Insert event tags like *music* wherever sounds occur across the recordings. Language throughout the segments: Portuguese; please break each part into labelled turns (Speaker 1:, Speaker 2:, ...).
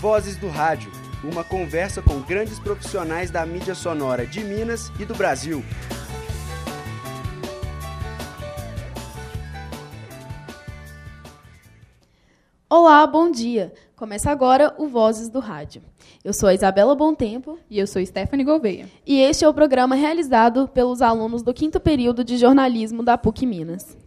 Speaker 1: Vozes do Rádio, uma conversa com grandes profissionais da mídia sonora de Minas e do Brasil.
Speaker 2: Olá, bom dia. Começa agora o Vozes do Rádio. Eu sou a Isabela Tempo
Speaker 3: E eu sou Stephanie Gouveia.
Speaker 2: E este é o programa realizado pelos alunos do quinto período de jornalismo da PUC Minas.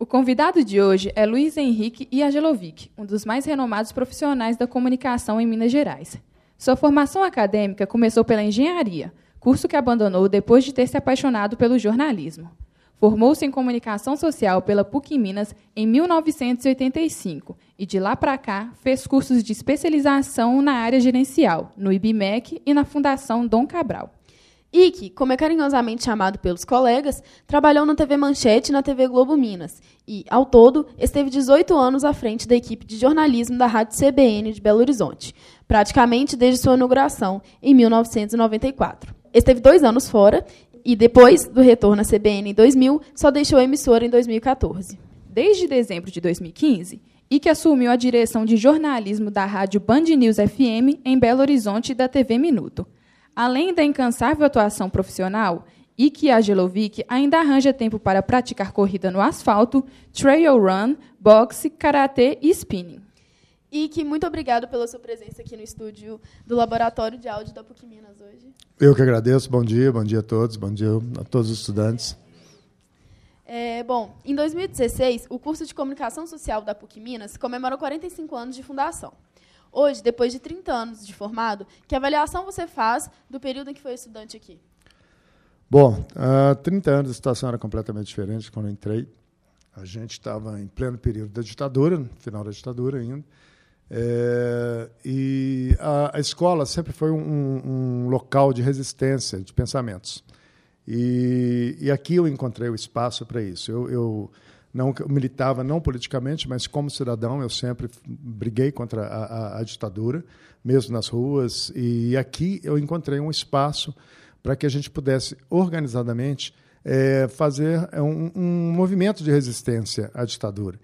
Speaker 3: O convidado de hoje é Luiz Henrique Iagelovic, um dos mais renomados profissionais da comunicação em Minas Gerais. Sua formação acadêmica começou pela engenharia, curso que abandonou depois de ter se apaixonado pelo jornalismo. Formou-se em comunicação social pela PUC Minas em 1985 e de lá para cá fez cursos de especialização na área gerencial, no IBMEC e na Fundação Dom Cabral.
Speaker 2: Ike, como é carinhosamente chamado pelos colegas, trabalhou na TV Manchete e na TV Globo Minas e, ao todo, esteve 18 anos à frente da equipe de jornalismo da Rádio CBN de Belo Horizonte, praticamente desde sua inauguração, em 1994. Esteve dois anos fora e, depois do retorno à CBN em 2000, só deixou a emissora em 2014.
Speaker 3: Desde dezembro de 2015, Ike assumiu a direção de jornalismo da Rádio Band News FM em Belo Horizonte e da TV Minuto. Além da incansável atuação profissional, Iki Agelovic ainda arranja tempo para praticar corrida no asfalto, trail run, boxe, karatê e spinning.
Speaker 2: Ike, muito obrigado pela sua presença aqui no estúdio do Laboratório de Áudio da PUC Minas hoje.
Speaker 4: Eu que agradeço. Bom dia, bom dia a todos, bom dia a todos os estudantes.
Speaker 2: É, bom, em 2016, o curso de Comunicação Social da PUC Minas comemorou 45 anos de fundação. Hoje, depois de 30 anos de formado, que avaliação você faz do período em que foi estudante aqui?
Speaker 4: Bom, há 30 anos a situação era completamente diferente quando eu entrei. A gente estava em pleno período da ditadura, final da ditadura ainda. É, e a, a, escola sempre foi um, um, local de resistência de pensamentos. E, e aqui eu encontrei o espaço para isso. Eu, eu não militava não politicamente, mas como cidadão eu sempre briguei contra a, a, a, ditadura, mesmo nas ruas. E aqui eu encontrei um espaço para que a gente pudesse organizadamente é, fazer é, um, um, movimento de resistência à ditadura.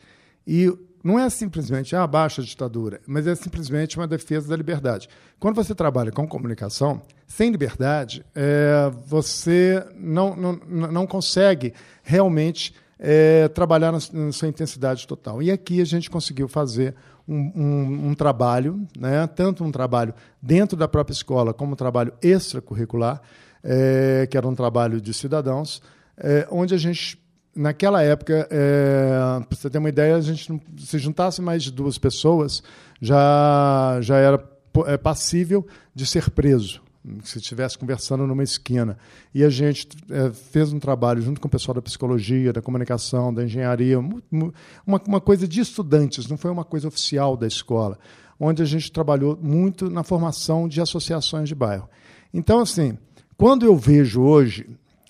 Speaker 4: E não é simplesmente ah, baixa a ditadura, mas é simplesmente uma defesa da liberdade. Quando você trabalha com comunicação, sem liberdade, é, você não, não, não consegue realmente é, trabalhar na, na, sua intensidade total. E aqui a gente conseguiu fazer um, um, um, trabalho, né, tanto um trabalho dentro da própria escola, como um trabalho extracurricular, é, que era um trabalho de cidadãos, é, onde a gente, naquela época, é, para você ter uma ideia, a gente se juntasse mais de duas pessoas, já, já era é, passível de ser preso se estivesse conversando numa esquina. E a gente é, fez um trabalho junto com o pessoal da psicologia, da comunicação, da engenharia, uma, uma coisa de estudantes, não foi uma coisa oficial da escola, onde a gente trabalhou muito na formação de associações de bairro. Então, assim, quando eu vejo hoje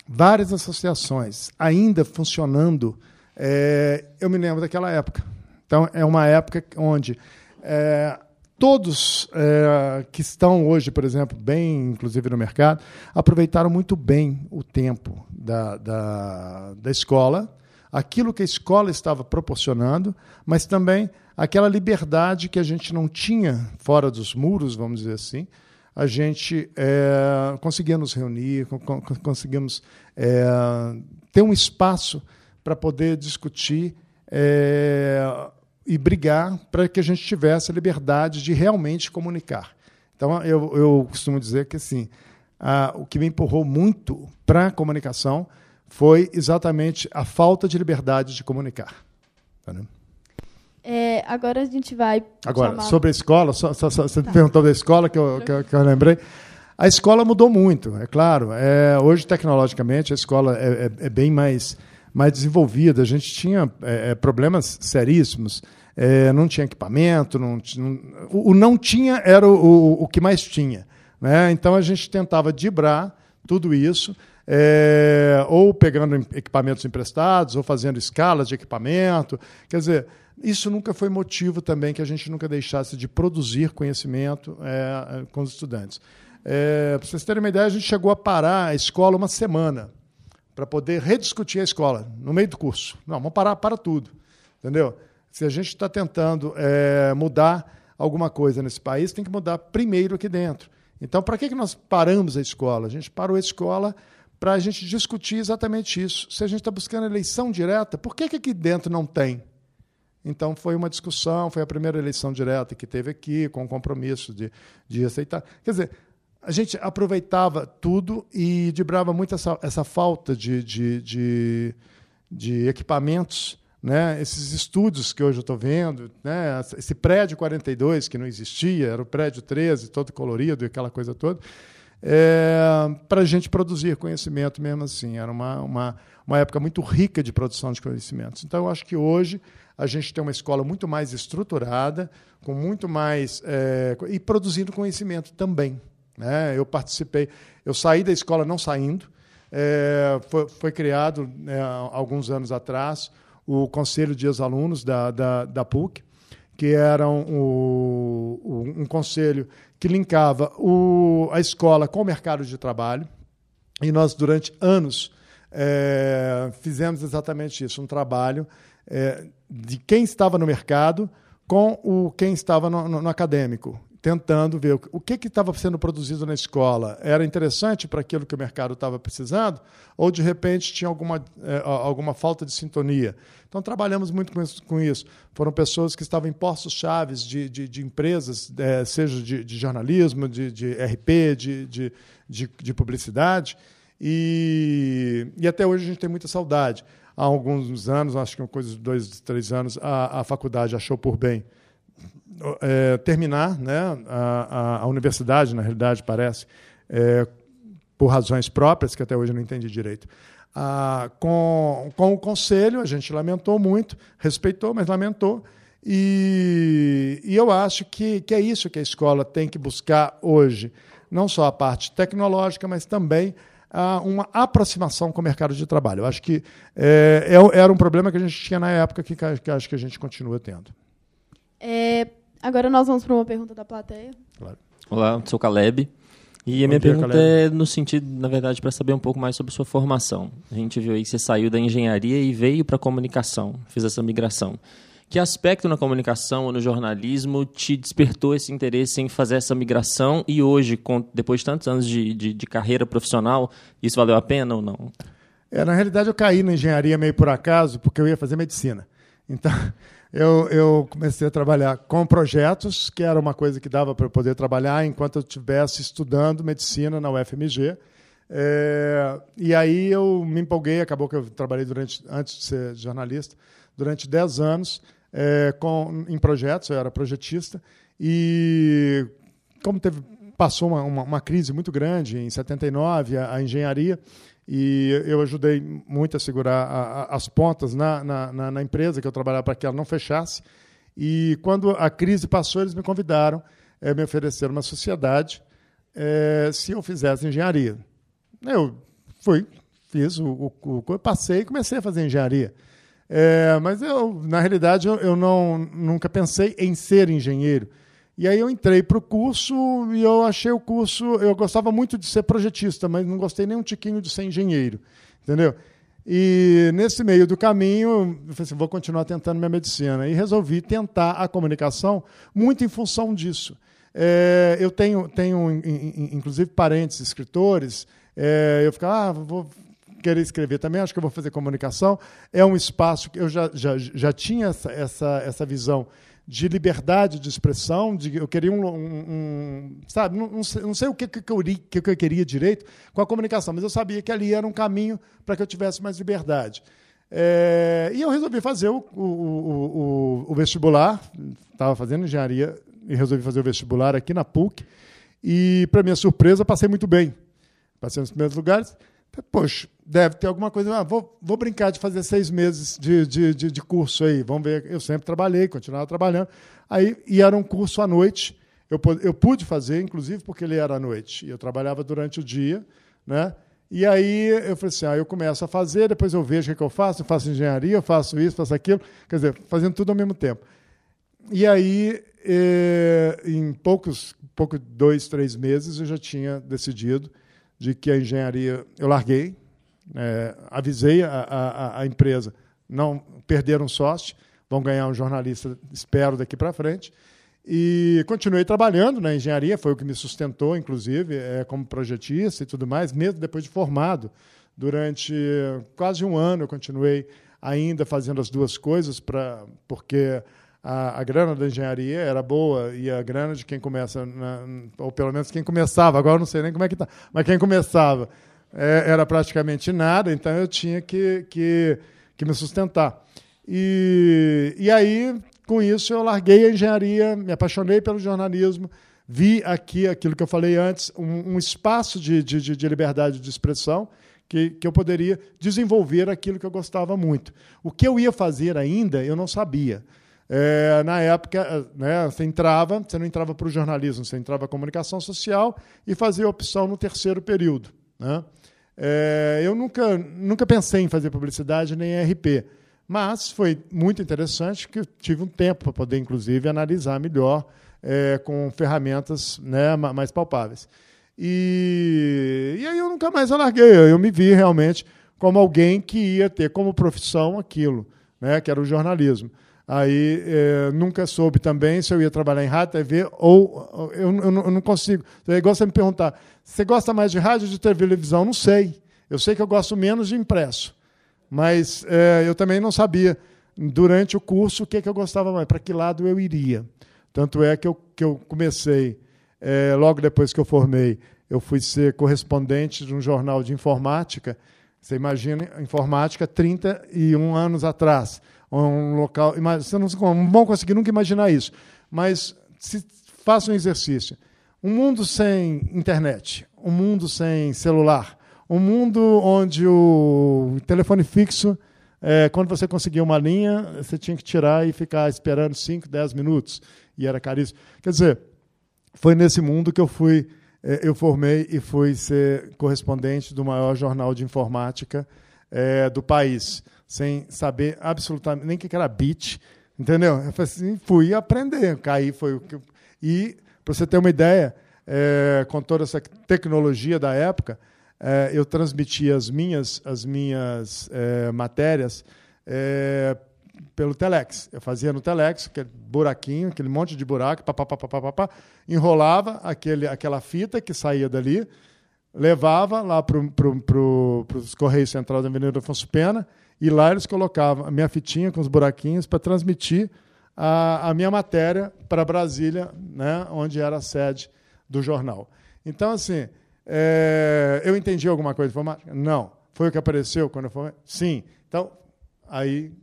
Speaker 4: várias associações ainda funcionando, é, eu me lembro daquela época. Então, é uma época onde é, todos é, que estão hoje, por exemplo, bem, inclusive no mercado, aproveitaram muito bem o tempo da, da, da escola, aquilo que a escola estava proporcionando, mas também aquela liberdade que a gente não tinha fora dos muros, vamos dizer assim, a gente é, conseguia nos reunir, conseguimos é, ter um espaço para poder discutir é, e brigar para que a gente tivesse a liberdade de realmente comunicar. Então, eu, eu costumo dizer que assim, a, o que me empurrou muito para a comunicação foi exatamente a falta de liberdade de comunicar.
Speaker 2: Tá, é, agora a gente vai.
Speaker 4: Agora, chamar... sobre a escola, só, só, só, você tá. perguntou da escola que eu, que que, eu, lembrei. A escola mudou muito, é claro. É, hoje, tecnologicamente, a escola é, é, é bem mais mais desenvolvida. A gente tinha é, é, problemas seríssimos. É, não tinha equipamento, não, não, o, o, não tinha era o, o, que mais tinha. Né? Então a gente tentava dibrar tudo isso, é, ou pegando equipamentos emprestados, ou fazendo escalas de equipamento. Quer dizer, isso nunca foi motivo também que a gente nunca deixasse de produzir conhecimento é, com os estudantes. É, Para vocês terem uma ideia, a gente chegou a parar a escola uma semana para poder rediscutir a escola no meio do curso. Não, vamos parar para tudo, entendeu? Se a gente está tentando é, mudar alguma coisa nesse país, tem que mudar primeiro aqui dentro. Então, para que, que nós paramos a escola? A gente parou a escola para a gente discutir exatamente isso. Se a gente está buscando eleição direta, por que, que aqui dentro não tem? Então, foi uma discussão, foi a primeira eleição direta que teve aqui, com o compromisso de, de aceitar. Quer dizer, a gente aproveitava tudo e dibrava muito essa, essa falta de, de, de, de equipamentos né, esses estúdios que hoje eu estou vendo, né, esse prédio 42 que não existia, era o prédio 13, todo colorido e aquela coisa toda, é, para a gente produzir conhecimento mesmo assim. Era uma, uma, uma época muito rica de produção de conhecimentos. Então, eu acho que hoje a gente tem uma escola muito mais estruturada, com muito mais. É, e produzindo conhecimento também. Né? Eu participei, eu saí da escola não saindo, é, foi, foi criado né, alguns anos atrás o Conselho de Ex-Alunos da, da, da PUC, que era um, um, um conselho que linkava o, a escola com o mercado de trabalho. E nós, durante anos, é, fizemos exatamente isso, um trabalho é, de quem estava no mercado com o quem estava no, no, no acadêmico tentando ver o que estava sendo produzido na escola era interessante para aquilo que o mercado estava precisando, ou de repente tinha alguma, é, alguma falta de sintonia. Então, trabalhamos muito com isso. Com isso. Foram pessoas que estavam em postos chaves de, de, de empresas, é, seja de, de, jornalismo, de, de RP, de, de publicidade, e, e até hoje a gente tem muita saudade. Há alguns anos, acho que uma coisa de dois, três anos, a, a faculdade achou por bem é, terminar né, a, a, universidade, na realidade, parece, é, por razões próprias, que até hoje eu não entendi direito. Ah, com, com o conselho, a gente lamentou muito, respeitou, mas lamentou. E, e eu acho que, que é isso que a escola tem que buscar hoje. Não só a parte tecnológica, mas também ah, uma aproximação com o mercado de trabalho. Eu acho que é, é era um problema que a gente tinha na época que, que acho que a gente continua tendo.
Speaker 2: É, Agora nós vamos para uma pergunta da plateia.
Speaker 5: Claro. Olá, sou Caleb. E a minha dia, pergunta Caleb. é no sentido, na verdade, para saber um pouco mais sobre sua formação. A gente viu aí que você saiu da engenharia e veio para a comunicação, fez essa migração. Que aspecto na comunicação ou no jornalismo te despertou esse interesse em fazer essa migração e hoje, com, depois de tantos anos de, de, de carreira profissional, isso valeu a pena ou não?
Speaker 4: É, na realidade, eu caí na engenharia meio por acaso, porque eu ia fazer medicina. Então, eu, eu, comecei a trabalhar com projetos, que era uma coisa que dava para eu poder trabalhar enquanto eu estivesse estudando medicina na UFMG. É, e aí eu me empolguei, acabou que eu trabalhei durante, antes de ser jornalista, durante 10 anos é, com, em projetos, eu era projetista, e como teve, passou uma, uma, uma crise muito grande em 79, a, a engenharia, e eu ajudei muito a segurar a, a, as pontas na, na, na, empresa que eu trabalhava para que ela não fechasse. E quando a crise passou, eles me convidaram, é, me ofereceram uma sociedade é, se eu fizesse engenharia. Eu fui, fiz o, o, o passei e comecei a fazer engenharia. É, mas eu, na realidade, eu, eu não, nunca pensei em ser engenheiro. E aí eu entrei para o curso e eu achei o curso. Eu gostava muito de ser projetista, mas não gostei nem um tiquinho de ser engenheiro. Entendeu? E nesse meio do caminho, eu falei assim, vou continuar tentando minha medicina. E resolvi tentar a comunicação muito em função disso. É, eu tenho, tenho, inclusive, parentes escritores. É, eu ficava, ah, vou querer escrever também, acho que eu vou fazer comunicação. É um espaço que eu já, já, já tinha essa, essa, essa visão de liberdade de expressão, de, eu queria um, um, um sabe, não, não, sei, não, sei, o que, que, eu, que, eu queria direito com a comunicação, mas eu sabia que ali era um caminho para que eu tivesse mais liberdade. É, e eu resolvi fazer o, o, o, o vestibular, estava fazendo engenharia e resolvi fazer o vestibular aqui na PUC, e, para minha surpresa, passei muito bem. Passei nos primeiros lugares. Poxa, deve ter alguma coisa. Ah, vou, vou brincar de fazer seis meses de, de, de, de, curso aí. Vamos ver. Eu sempre trabalhei, continuava trabalhando. Aí, e era um curso à noite. Eu, eu pude fazer, inclusive, porque ele era à noite. E eu trabalhava durante o dia. Né? E aí eu falei assim: ah, eu começo a fazer, depois eu vejo o que, é que eu faço. Eu faço engenharia, eu faço isso, faço aquilo. Quer dizer, fazendo tudo ao mesmo tempo. E aí, eh, em poucos, pouco, dois, três meses, eu já tinha decidido de que a engenharia eu larguei, é, avisei a, a, a, empresa, não perderam sócio, vão ganhar um jornalista, espero, daqui para frente. E continuei trabalhando na engenharia, foi o que me sustentou, inclusive, é, como projetista e tudo mais, mesmo depois de formado. Durante quase um ano eu continuei ainda fazendo as duas coisas, pra, porque a, a, grana da engenharia era boa e a grana de quem começa, na, ou pelo menos quem começava, agora não sei nem como é que está, mas quem começava é, era praticamente nada, então eu tinha que, que, que me sustentar. E, e aí com isso, eu larguei a engenharia, me apaixonei pelo jornalismo, vi aqui aquilo que eu falei antes, um, um espaço de, de, de, liberdade de expressão que, que eu poderia desenvolver aquilo que eu gostava muito. O que eu ia fazer ainda, eu não sabia. É, na época, né, você entrava, você não entrava para o jornalismo, você entrava para comunicação social e fazia opção no terceiro período. Né? É, eu nunca, nunca pensei em fazer publicidade nem RP. Mas foi muito interessante que eu tive um tempo para poder, inclusive, analisar melhor é, com ferramentas né, mais palpáveis. E, e aí eu nunca mais alarguei. Eu me vi realmente como alguém que ia ter como profissão aquilo, né, que era o jornalismo. Aí é, nunca soube também se eu ia trabalhar em rádio, TV, ou eu, eu, eu não consigo. É igual você me perguntar: você gosta mais de rádio ou de televisão? Não sei. Eu sei que eu gosto menos de impresso. Mas é, eu também não sabia, durante o curso, o que, é que eu gostava mais, para que lado eu iria. Tanto é que eu, que eu comecei, é, logo depois que eu formei, eu fui ser correspondente de um jornal de informática. Você imagina, informática 31 anos atrás. Um local. Você não, vão conseguir nunca imaginar isso. Mas se, faça um exercício. Um mundo sem internet, um mundo sem celular, um mundo onde o telefone fixo, é, quando você conseguia uma linha, você tinha que tirar e ficar esperando 5, 10 minutos, e era caríssimo. Quer dizer, foi nesse mundo que eu fui, é, eu formei e fui ser correspondente do maior jornal de informática é, do país, sem saber absolutamente nem o que era bit, entendeu? Eu assim, fui aprender, caí foi o que e para você ter uma ideia, é, com toda essa tecnologia da época, é, eu transmitia as minhas, as minhas é, matérias é, pelo Telex. Eu fazia no Telex, aquele buraquinho, aquele monte de buraco, pá, pá, pá, pá, pá, pá, enrolava aquele, aquela fita que saía dali, levava lá para pro, os Correios Central da Avenida Afonso Pena, e lá eles colocavam a minha fitinha com os buraquinhos para transmitir a, a minha matéria para Brasília, né, onde era a sede do jornal. Então, assim, é, eu entendi alguma coisa de informática? Não. Foi o que apareceu quando eu fui? Sim. Então, aí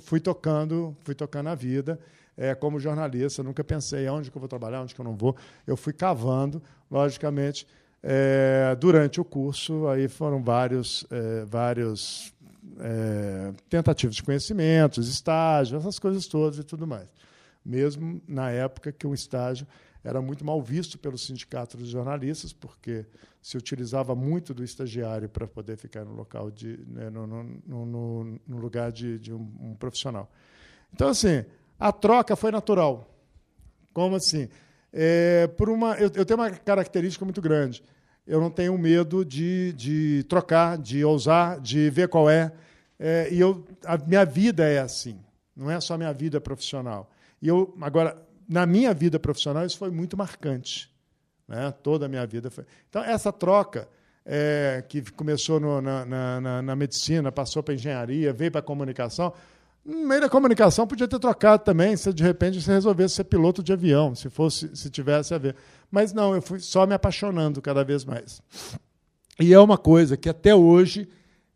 Speaker 4: fui, tocando, fui tocando a vida. É, como jornalista, nunca pensei onde que eu vou trabalhar, onde que eu não vou. Eu fui cavando, logicamente, é, durante o curso. Aí foram vários, é, vários é, tentativas de conhecimentos, estágios, essas coisas todas e tudo mais. Mesmo na época que o estágio era muito mal visto pelo sindicato dos jornalistas, porque se utilizava muito do estagiário para poder ficar no local de, né, no, no, no, no, lugar de, de um, um, profissional. Então, assim, a troca foi natural. Como assim? É, por uma, eu, eu tenho uma característica muito grande. Eu não tenho medo de, de trocar, de ousar, de ver qual é. é e eu, a minha vida é assim. Não é só a minha vida profissional. E eu agora na minha vida profissional, isso foi muito marcante. Né? Toda a minha vida foi. Então, essa troca, é, que começou no, na, na, na, medicina, passou para engenharia, veio para a comunicação. No meio da comunicação, podia ter trocado também, se de repente você resolvesse ser piloto de avião, se fosse, se tivesse a ver. Mas não, eu fui só me apaixonando cada vez mais. E é uma coisa que até hoje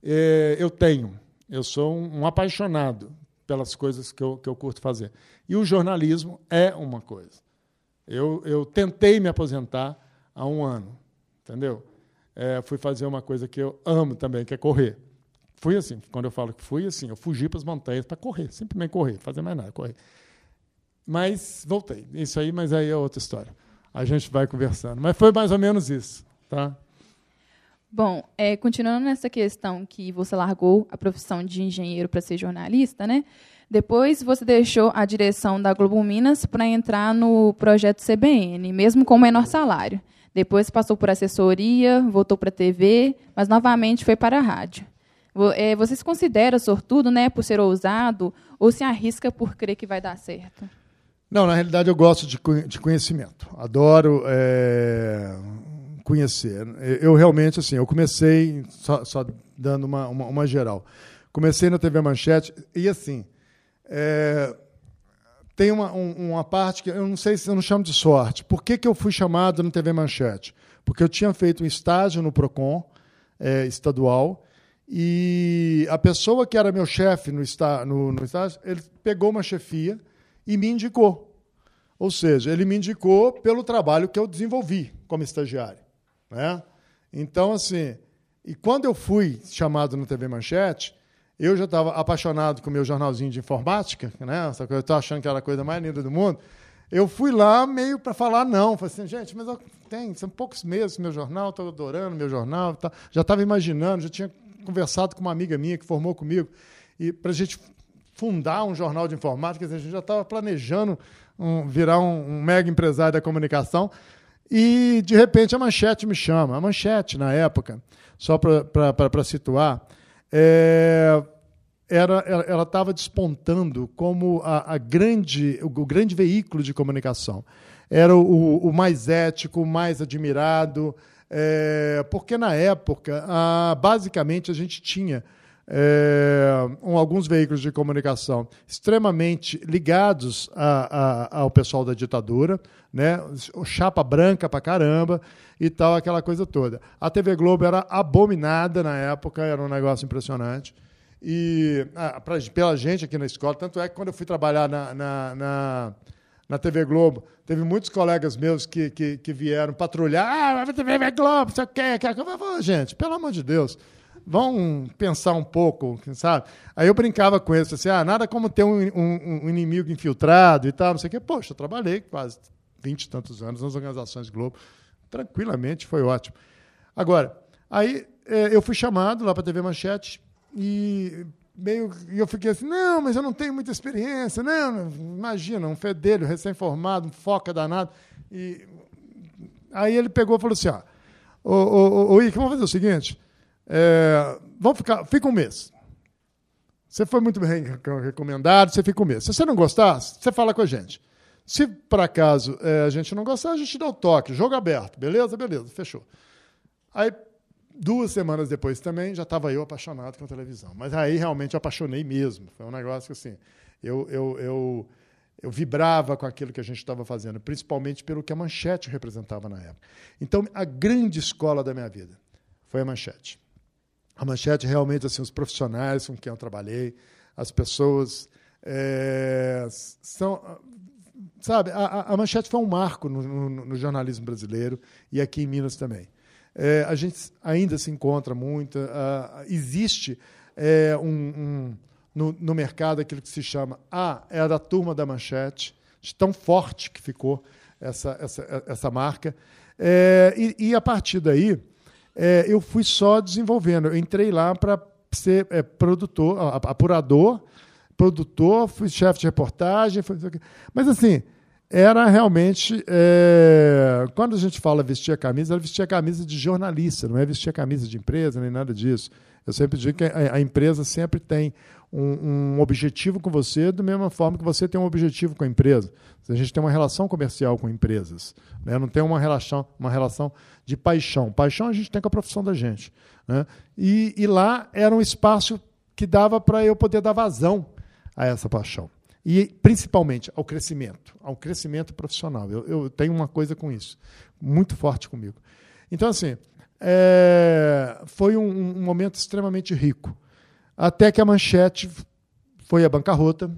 Speaker 4: é, eu tenho. Eu sou um, um apaixonado pelas coisas que eu, que eu curto fazer. E o jornalismo é uma coisa. Eu, eu tentei me aposentar há um ano, entendeu? É, fui fazer uma coisa que eu amo também, que é correr. Fui assim, quando eu falo que fui assim, eu fugi para as montanhas para correr, simplesmente correr, fazer mais nada, correr. Mas voltei. Isso aí, mas aí é outra história. A gente vai conversando. Mas foi mais ou menos isso, tá?
Speaker 3: Bom, é, continuando nessa questão que você largou a profissão de engenheiro para ser jornalista, né? Depois você deixou a direção da Globo Minas para entrar no projeto CBN, mesmo com menor salário. Depois passou por assessoria, voltou para a TV, mas novamente foi para a rádio. É, você se considera sortudo né, por ser ousado ou se arrisca por crer que vai dar certo?
Speaker 4: Não, na realidade eu gosto de, conhecimento. Adoro é, conhecer. Eu realmente, assim, eu comecei, só, só dando uma, uma, uma, geral, comecei na TV Manchete e, assim, é, tem uma, um, uma parte que eu não sei se eu não chamo de sorte. Por que, que eu fui chamado na TV Manchete? Porque eu tinha feito um estágio no PROCON é, estadual e a pessoa que era meu chefe no, no, no estágio, ele pegou uma chefia e me indicou. Ou seja, ele me indicou pelo trabalho que eu desenvolvi como estagiário. Né? Então, assim, e quando eu fui chamado no TV Manchete, eu já estava apaixonado com o meu jornalzinho de informática, né? Eu estava achando que era a coisa mais linda do mundo. Eu fui lá meio para falar não. Falei assim, gente, mas tenho, são poucos meses meu jornal, estou adorando meu jornal. Tá. Já estava imaginando, já tinha conversado com uma amiga minha que formou comigo, e para a gente fundar um jornal de informática, a gente já estava planejando um, virar um, um mega empresário da comunicação. E, de repente, a Manchete me chama. A Manchete, na época, só para situar, é, era, ela estava despontando como a, a, grande, o, grande veículo de comunicação. Era o, o mais ético, o mais admirado, é, porque na época, a, basicamente, a gente tinha é, um, alguns veículos de comunicação extremamente ligados a, a, ao pessoal da ditadura, né? chapa branca pra caramba e tal, aquela coisa toda. A TV Globo era abominada na época, era um negócio impressionante. E ah, pra, pela gente aqui na escola, tanto é que quando eu fui trabalhar na, na, na, na TV Globo, teve muitos colegas meus que, que, que vieram patrulhar, ah, a TV Globo, você quer, quer. Eu falei, gente, pelo amor de Deus, vão pensar um pouco, sabe? Aí eu brincava com eles, assim, ah, nada como ter um, um, um inimigo infiltrado e tal, não sei o quê. Poxa, eu trabalhei quase vinte e tantos anos nas organizações Globo, tranquilamente, foi ótimo. Agora, aí é, eu fui chamado lá para a TV Manchete e meio e eu fiquei assim, não, mas eu não tenho muita experiência, não, imagina, um fedelho recém-formado, um foca danado. E aí ele pegou e falou assim, ó, ô, ô, ô, Ike, vamos fazer o seguinte, é, vamos ficar, fica um mês. Você foi muito bem recomendado, você fica um mês. Se você não gostar, você fala com a gente. Se por acaso é, a gente não gostar, a gente dá o toque, jogo aberto, beleza? Beleza, fechou. Aí, duas semanas depois também, já estava eu apaixonado com a televisão. Mas aí realmente eu apaixonei mesmo. Foi um negócio que assim, eu, eu, eu, eu vibrava com aquilo que a gente estava fazendo, principalmente pelo que a manchete representava na época. Então, a grande escola da minha vida foi a manchete. A manchete realmente, assim, os profissionais com quem eu trabalhei, as pessoas é, são sabe, a, a Manchete foi um marco no, no, no, jornalismo brasileiro e aqui em Minas também. É, a gente ainda se encontra muito, uh, existe é, um, um, no, no, mercado aquilo que se chama ah, é da turma da Manchete, de tão forte que ficou essa, essa, essa marca. É, e, e, a partir daí, é, eu fui só desenvolvendo. Eu entrei lá para ser é, produtor, apurador, produtor, fui chefe de reportagem, fui... mas assim, era realmente. É... Quando a gente fala vestir a camisa, ela vestia a camisa de jornalista, não é vestir a camisa de empresa, nem nada disso. Eu sempre digo que a, empresa sempre tem um, um, objetivo com você, da mesma forma que você tem um objetivo com a empresa. A gente tem uma relação comercial com empresas, né? não tem uma relação, uma relação de paixão. Paixão a gente tem com a profissão da gente. Né? E, e lá era um espaço que dava para eu poder dar vazão a essa paixão. E, principalmente, ao crescimento, ao crescimento profissional. Eu, eu tenho uma coisa com isso, muito forte comigo. Então, assim, é, foi um, um, momento extremamente rico. Até que a Manchete foi à bancarrota,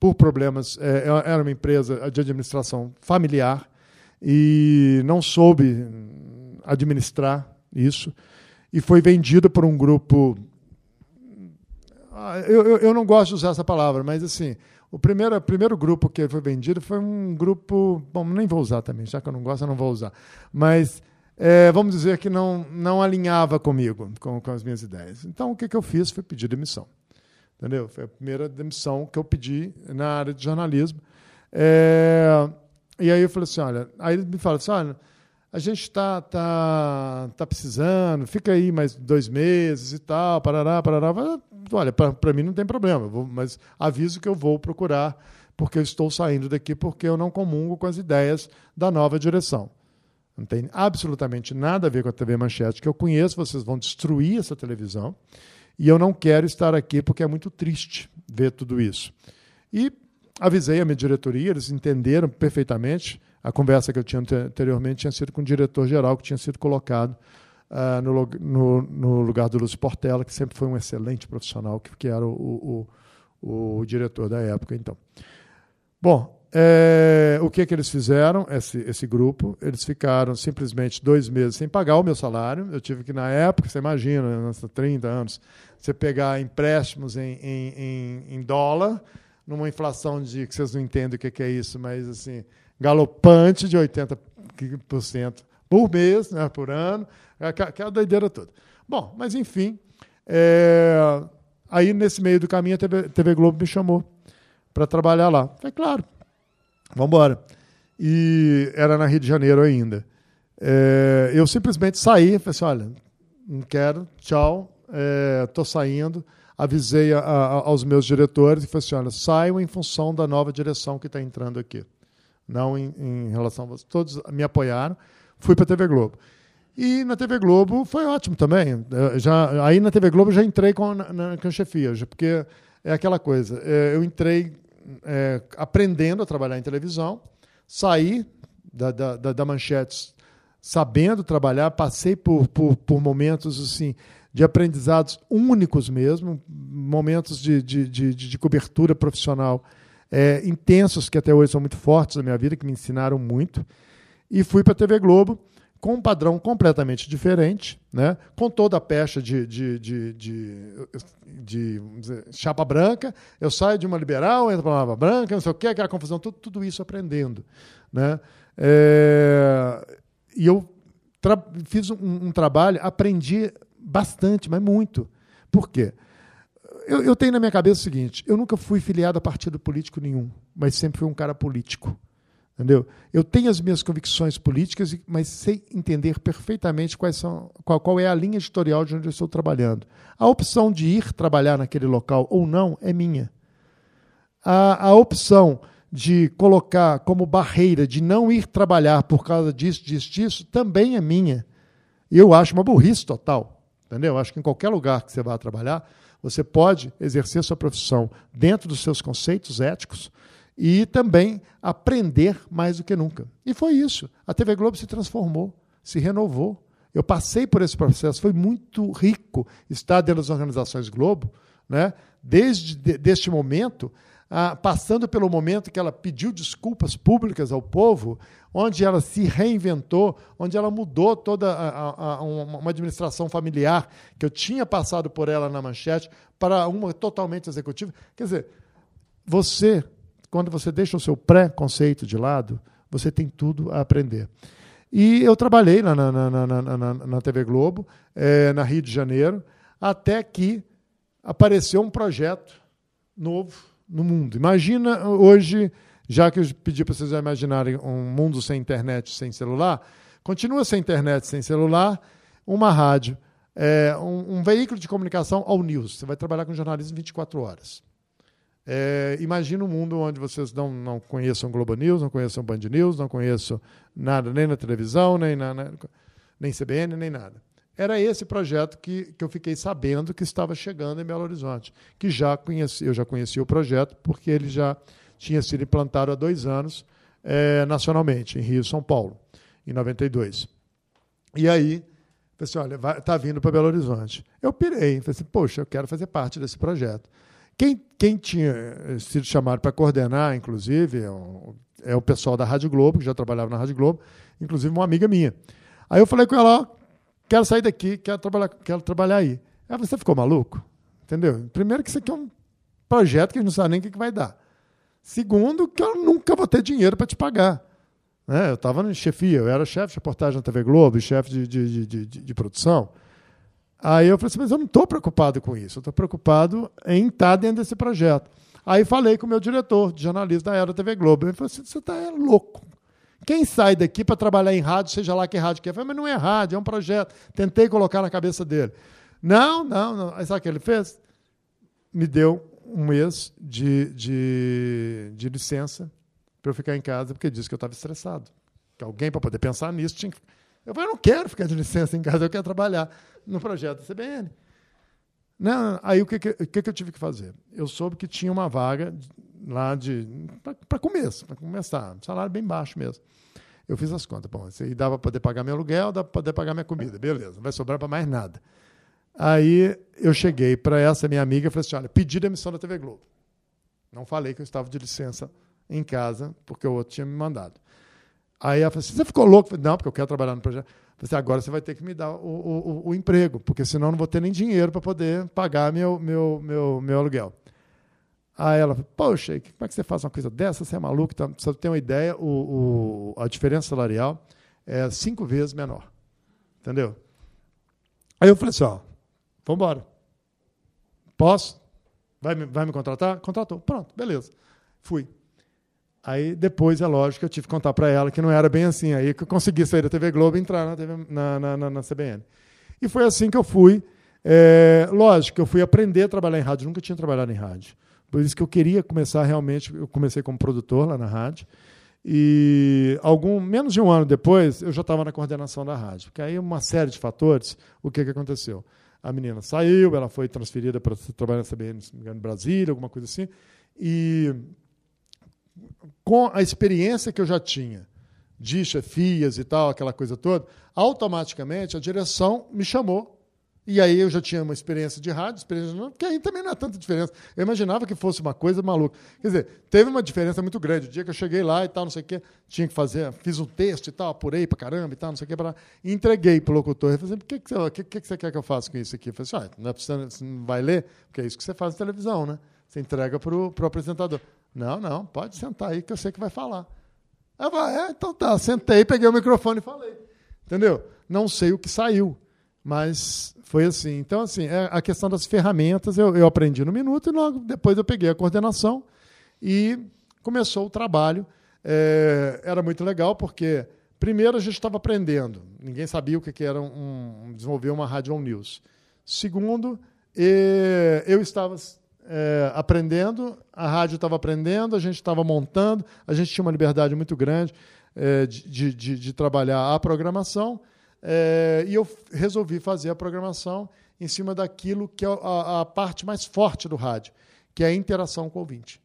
Speaker 4: por problemas. É, era uma empresa de administração familiar e não soube administrar isso. E foi vendida por um grupo eu, eu, eu, não gosto de usar essa palavra, mas assim, o primeiro, o primeiro grupo que foi vendido foi um grupo. Bom, nem vou usar também, já que eu não gosto, eu não vou usar. Mas é, vamos dizer que não, não alinhava comigo, com, com as minhas ideias. Então, o que, que eu fiz foi pedir demissão. Entendeu? Foi a primeira demissão que eu pedi na área de jornalismo. É, e aí eu falei assim: olha, aí ele me fala assim: olha a gente está tá, tá precisando, fica aí mais dois meses e tal, parará, parará. Olha, para mim não tem problema, vou, mas aviso que eu vou procurar porque eu estou saindo daqui porque eu não comungo com as ideias da nova direção. Não tem absolutamente nada a ver com a TV Manchete que eu conheço, vocês vão destruir essa televisão. E eu não quero estar aqui porque é muito triste ver tudo isso. E avisei a minha diretoria, eles entenderam perfeitamente. A conversa que eu tinha anteriormente tinha sido com o diretor-geral, que tinha sido colocado uh, no, no, no, lugar do Lúcio Portela, que sempre foi um excelente profissional, que, que era o, o, o diretor da época. Então, Bom, é, o que, que eles fizeram, esse, esse grupo? Eles ficaram simplesmente dois meses sem pagar o meu salário. Eu tive que, na época, você imagina, 30 anos, você pegar empréstimos em, em, em, em dólar, numa inflação de, que vocês não entendem o que, que é isso, mas assim, galopante de 80% por mês, né, por ano, aquela doideira toda. Bom, mas enfim, é, aí nesse meio do caminho a TV, TV Globo me chamou para trabalhar lá. Falei, claro, vamos embora. E era na Rio de Janeiro ainda. É, eu simplesmente saí, falei assim, olha, não quero, tchau, estou é, saindo. Avisei a, a, aos meus diretores e falei assim, olha, saiam em função da nova direção que está entrando aqui. Não em, em relação a vocês. Todos me apoiaram. Fui para a TV Globo. E na TV Globo foi ótimo também. Já, aí na TV Globo já entrei com, na, na, a chefia, porque é aquela coisa. É, eu entrei é, aprendendo a trabalhar em televisão, saí da, da, da Manchetes sabendo trabalhar, passei por, por, por, momentos assim de aprendizados únicos mesmo, momentos de, de, de, de cobertura profissional é, intensos, que até hoje são muito fortes na minha vida, que me ensinaram muito. E fui para a TV Globo, com um padrão completamente diferente, né? com toda a pecha de, de, de, de, chapa branca. Eu saio de uma liberal, entro para uma branca, não sei o quê, aquela confusão, tudo, tudo isso aprendendo. Né? É, e eu fiz um, um, trabalho, aprendi bastante, mas muito. Por quê? Eu, eu tenho na minha cabeça o seguinte: eu nunca fui filiado a partido político nenhum, mas sempre fui um cara político. Entendeu? Eu tenho as minhas convicções políticas, mas sei entender perfeitamente quais são, qual, qual é a linha editorial de onde eu estou trabalhando. A opção de ir trabalhar naquele local ou não é minha. A, a opção de colocar como barreira de não ir trabalhar por causa disso, disso, disso, também é minha. Eu acho uma burrice total. Entendeu? Eu acho que em qualquer lugar que você vá trabalhar, você pode exercer sua profissão dentro dos seus conceitos éticos, e também aprender mais do que nunca. E foi isso. A TV Globo se transformou, se renovou. Eu passei por esse processo, foi muito rico estar dentro das organizações Globo, né? desde de, deste momento, passando pelo momento que ela pediu desculpas públicas ao povo, onde ela se reinventou, onde ela mudou toda a, a, a, uma administração familiar que eu tinha passado por ela na manchete para uma totalmente executiva. Quer dizer, você quando você deixa o seu pré-conceito de lado, você tem tudo a aprender. E eu trabalhei na, na, na, na, na TV Globo, é, na Rio de Janeiro, até que apareceu um projeto novo no mundo. Imagina hoje, já que eu pedi para vocês imaginarem um mundo sem internet, sem celular, continua sem internet, sem celular, uma rádio, é, um, um veículo de comunicação ao news. Você vai trabalhar com jornalismo 24 horas. É, imagina um mundo onde vocês não, não conheçam Globo News, não conheçam Band News, não conheçam nada, nem na televisão, nem, na, na, nem CBN, nem nada. Era esse projeto que, que eu fiquei sabendo que estava chegando em Belo Horizonte, que já conheci, eu já conhecia o projeto, porque ele já tinha sido implantado há dois anos é, nacionalmente, em Rio e São Paulo, em 92. E aí, falei assim, olha, está vindo para Belo Horizonte. Eu pirei, falei assim, poxa, eu quero fazer parte desse projeto. Quem, quem tinha eh, sido chamado para coordenar, inclusive, é o, é o, pessoal da Rádio Globo, que já trabalhava na Rádio Globo, inclusive uma amiga minha. Aí eu falei com ela, ó, quero sair daqui, quero trabalhar, quero trabalhar aí. Ela você ficou maluco? Entendeu? Primeiro que isso aqui é um projeto que a gente não sabe nem o que vai dar. Segundo, que eu nunca vou ter dinheiro para te pagar. Né? Eu estava em chefia, eu era chefe de reportagem na TV Globo, chefe de, de, de, de, produção. Aí eu falei assim, mas eu não estou preocupado com isso, eu estou preocupado em estar dentro desse projeto. Aí falei com o meu diretor de jornalismo da Era TV Globo. Ele falou assim, você está louco. Quem sai daqui para trabalhar em rádio, seja lá que rádio que é? Mas não é rádio, é um projeto. Tentei colocar na cabeça dele. Não, não, não. Aí sabe o que ele fez? Me deu um mês de, de, de licença para eu ficar em casa, porque disse que eu estava estressado. Que alguém, para poder pensar nisso, tinha que. Eu falei, eu não quero ficar de licença em casa, eu quero trabalhar no projeto da CBN. Não, aí o que, que, que, que eu tive que fazer? Eu soube que tinha uma vaga lá de. para começo, para começar, salário bem baixo mesmo. Eu fiz as contas. Bom, isso dava para poder pagar meu aluguel, dava para poder pagar minha comida. Beleza, não vai sobrar para mais nada. Aí eu cheguei para essa minha amiga e falei assim: olha, pedi demissão da TV Globo. Não falei que eu estava de licença em casa, porque o outro tinha me mandado. Aí ela falou assim: você ficou louco? Falei, não, porque eu quero trabalhar no projeto. assim, agora você vai ter que me dar o, o, o emprego, porque senão eu não vou ter nem dinheiro para poder pagar meu, meu, meu, meu aluguel. Aí ela falou, poxa, como é que você faz uma coisa dessa? Você é maluco? Tá? Você tem uma ideia, o, o, a diferença salarial é cinco vezes menor. Entendeu? Aí eu falei assim, ó, vamos embora. Posso? Vai me, vai me contratar? Contratou. Pronto, beleza. Fui. Aí depois, é lógico, eu tive que contar para ela que não era bem assim. Aí que eu consegui sair da TV Globo e entrar na, TV, na, na, na, na CBN. E foi assim que eu fui. É, lógico, eu fui aprender a trabalhar em rádio. nunca tinha trabalhado em rádio. Por isso que eu queria começar realmente. Eu comecei como produtor lá na rádio. E algum menos de um ano depois, eu já estava na coordenação da rádio. Porque aí, uma série de fatores, o que, que aconteceu? A menina saiu, ela foi transferida para trabalhar na CBN em Brasília, alguma coisa assim. E com a experiência que eu já tinha de chefias e tal, aquela coisa toda, automaticamente a direção me chamou. E aí eu já tinha uma experiência de rádio, experiência de... porque aí também não é tanta diferença. Eu imaginava que fosse uma coisa maluca. Quer dizer, teve uma diferença muito grande. O dia que eu cheguei lá e tal, não sei o quê, tinha que fazer, fiz um texto e tal, apurei pra caramba e tal, não sei o quê, pra... e entreguei pro locutor. Ele falou assim, o que, que, você, que, que, você quer que eu faça com isso aqui? Eu falei assim, ah, não é precisa, você não vai ler, porque é isso que você faz na televisão, né? Você entrega pro, pro apresentador. Não, não, pode sentar aí que eu sei que vai falar. É, então tá. Sentei, peguei o microfone e falei. Entendeu? Não sei o que saiu, mas foi assim. Então, assim, é a questão das ferramentas eu, eu aprendi no minuto e logo depois eu peguei a coordenação e começou o trabalho. É, era muito legal porque, primeiro, a gente estava aprendendo. Ninguém sabia o que era um, desenvolver uma rádio news. Segundo, eu estava é, aprendendo, a rádio estava aprendendo, a gente estava montando, a gente tinha uma liberdade muito grande é, de, de, de, trabalhar a programação, é, e eu resolvi fazer a programação em cima daquilo que é a, a, parte mais forte do rádio, que é a interação com o ouvinte.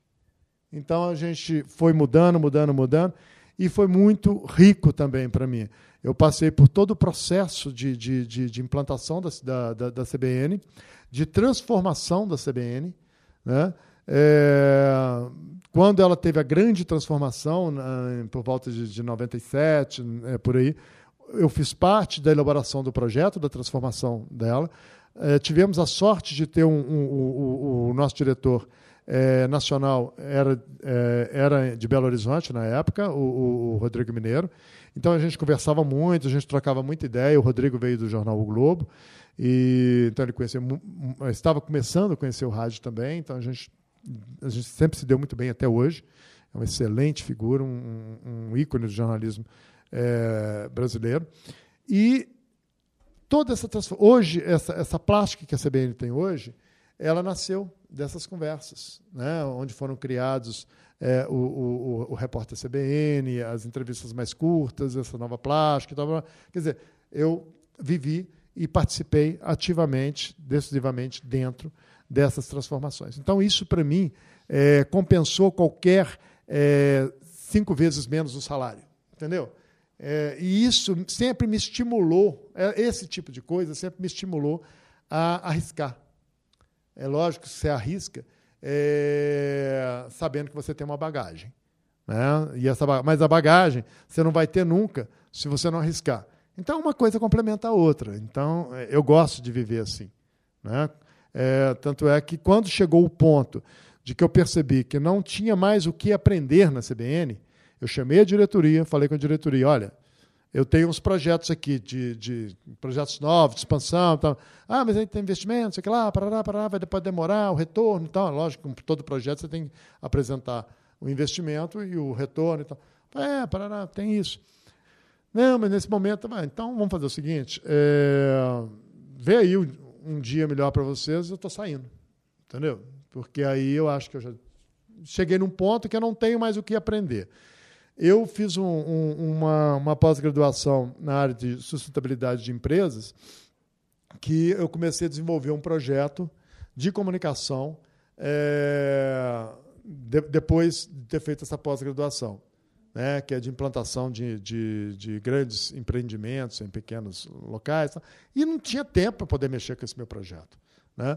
Speaker 4: Então a gente foi mudando, mudando, mudando, e foi muito rico também para mim. Eu passei por todo o processo de, de, de, de implantação da, da, da CBN, de transformação da CBN, né? É, quando ela teve a grande transformação, por volta de, de 97, é, por aí, eu fiz parte da elaboração do projeto, da transformação dela. É, tivemos a sorte de ter um, um, um, o nosso diretor é, nacional era, é, era de Belo Horizonte na época, o, o, Rodrigo Mineiro. Então a gente conversava muito, a gente trocava muita ideia. O Rodrigo veio do jornal O Globo. E, então ele conheceu, estava começando a conhecer o rádio também, então a gente, a gente sempre se deu muito bem até hoje. É uma excelente figura, um, um ícone do jornalismo é, brasileiro. E toda essa hoje essa, essa plástica que a CBN tem hoje, ela nasceu dessas conversas, né, onde foram criados é, o, o, o, repórter CBN, as entrevistas mais curtas, essa nova plástica. Tal, quer dizer, eu vivi e participei ativamente, decisivamente dentro dessas transformações. Então, isso, para mim, é, compensou qualquer é, cinco vezes menos o salário. Entendeu? É, e isso sempre me estimulou, é, esse tipo de coisa sempre me estimulou a arriscar. É lógico que você arrisca é, sabendo que você tem uma bagagem. Né? E essa, mas a bagagem você não vai ter nunca se você não arriscar. Então, uma coisa complementa a outra. Então, é, eu gosto de viver assim. Né? É, tanto é que, quando chegou o ponto de que eu percebi que não tinha mais o que aprender na CBN, eu chamei a diretoria, falei com a diretoria: olha, eu tenho uns projetos aqui, de, de projetos novos, de expansão. Tal. Ah, mas aí tem investimento, sei lá, parará, parará, vai depois demorar, o retorno e tal. Lógico, todo projeto você tem que apresentar o investimento e o retorno tal. É, parará, tem isso. Não, mas nesse momento, então vamos fazer o seguinte: é, vê aí um, um dia melhor para vocês, eu estou saindo. Entendeu? porque aí eu acho que eu já cheguei num ponto que eu não tenho mais o que aprender. Eu fiz um, um, uma, uma pós-graduação na área de sustentabilidade de empresas, que eu comecei a desenvolver um projeto de comunicação é, de, depois de ter feito essa pós-graduação, né, que é de implantação de, de, de, grandes empreendimentos em pequenos locais. E não tinha tempo para poder mexer com esse meu projeto. Né?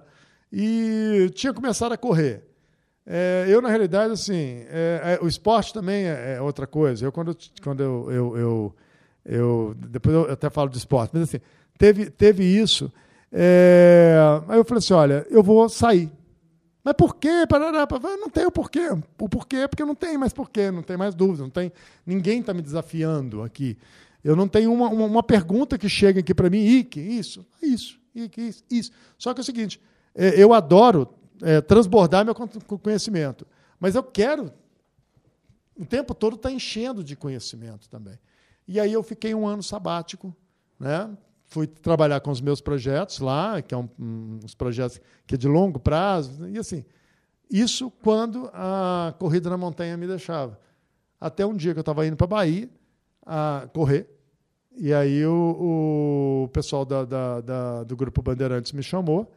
Speaker 4: E tinha começado a correr. É, eu, na realidade, assim, é, é, o esporte também é, é, outra coisa. Eu, quando, quando eu, eu, eu, eu, Depois eu até falo de esporte, mas assim, teve, teve isso. É, aí eu falei assim: olha, eu vou sair. Mas por quê? Não tem o porquê. O porquê é porque não tem mais porquê, não tem mais dúvida, não tem. Ninguém está me desafiando aqui. Eu não tenho uma, uma, uma pergunta que chega aqui para mim, Ike, isso, isso, Ike, isso, isso. Só que é o seguinte, é, eu adoro é, transbordar meu conhecimento. Mas eu quero o tempo todo estar tá enchendo de conhecimento também. E aí eu fiquei um ano sabático, né? Fui trabalhar com os meus projetos lá, que é um, projetos que é de longo prazo, e assim, isso quando a corrida na montanha me deixava. Até um dia que eu estava indo para a Bahia a correr, e aí o, o pessoal da, da, da, do Grupo Bandeirantes me chamou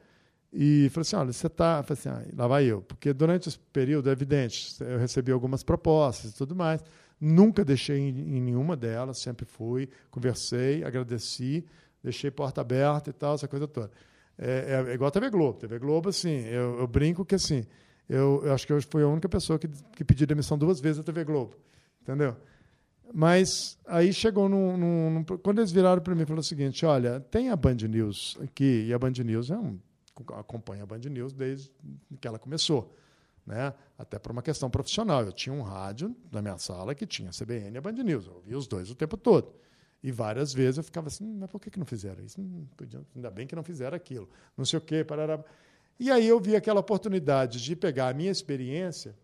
Speaker 4: e falou assim: olha, você está. Assim, ah, lá vai eu. Porque durante esse período, é evidente, eu recebi algumas propostas e tudo mais. Nunca deixei em, em nenhuma delas, sempre fui, conversei, agradeci, deixei porta aberta e tal, essa coisa toda. É, é, é igual a TV Globo. TV Globo, assim, eu, eu brinco que assim, eu, eu, acho que eu fui a única pessoa que, que pediu demissão duas vezes da TV Globo. Entendeu? Mas aí chegou num, num, num quando eles viraram para mim falaram o seguinte: olha, tem a Band News aqui, e a Band News é um acompanho a Band News desde que ela começou. Né? Até por uma questão profissional. Eu tinha um rádio na minha sala que tinha a CBN e a Band News. Eu ouvia os dois o tempo todo. E várias vezes eu ficava assim, mas por que, que não fizeram isso? ainda bem que não fizeram aquilo. Não sei o quê. Parará. E aí eu vi aquela oportunidade de pegar a minha experiência,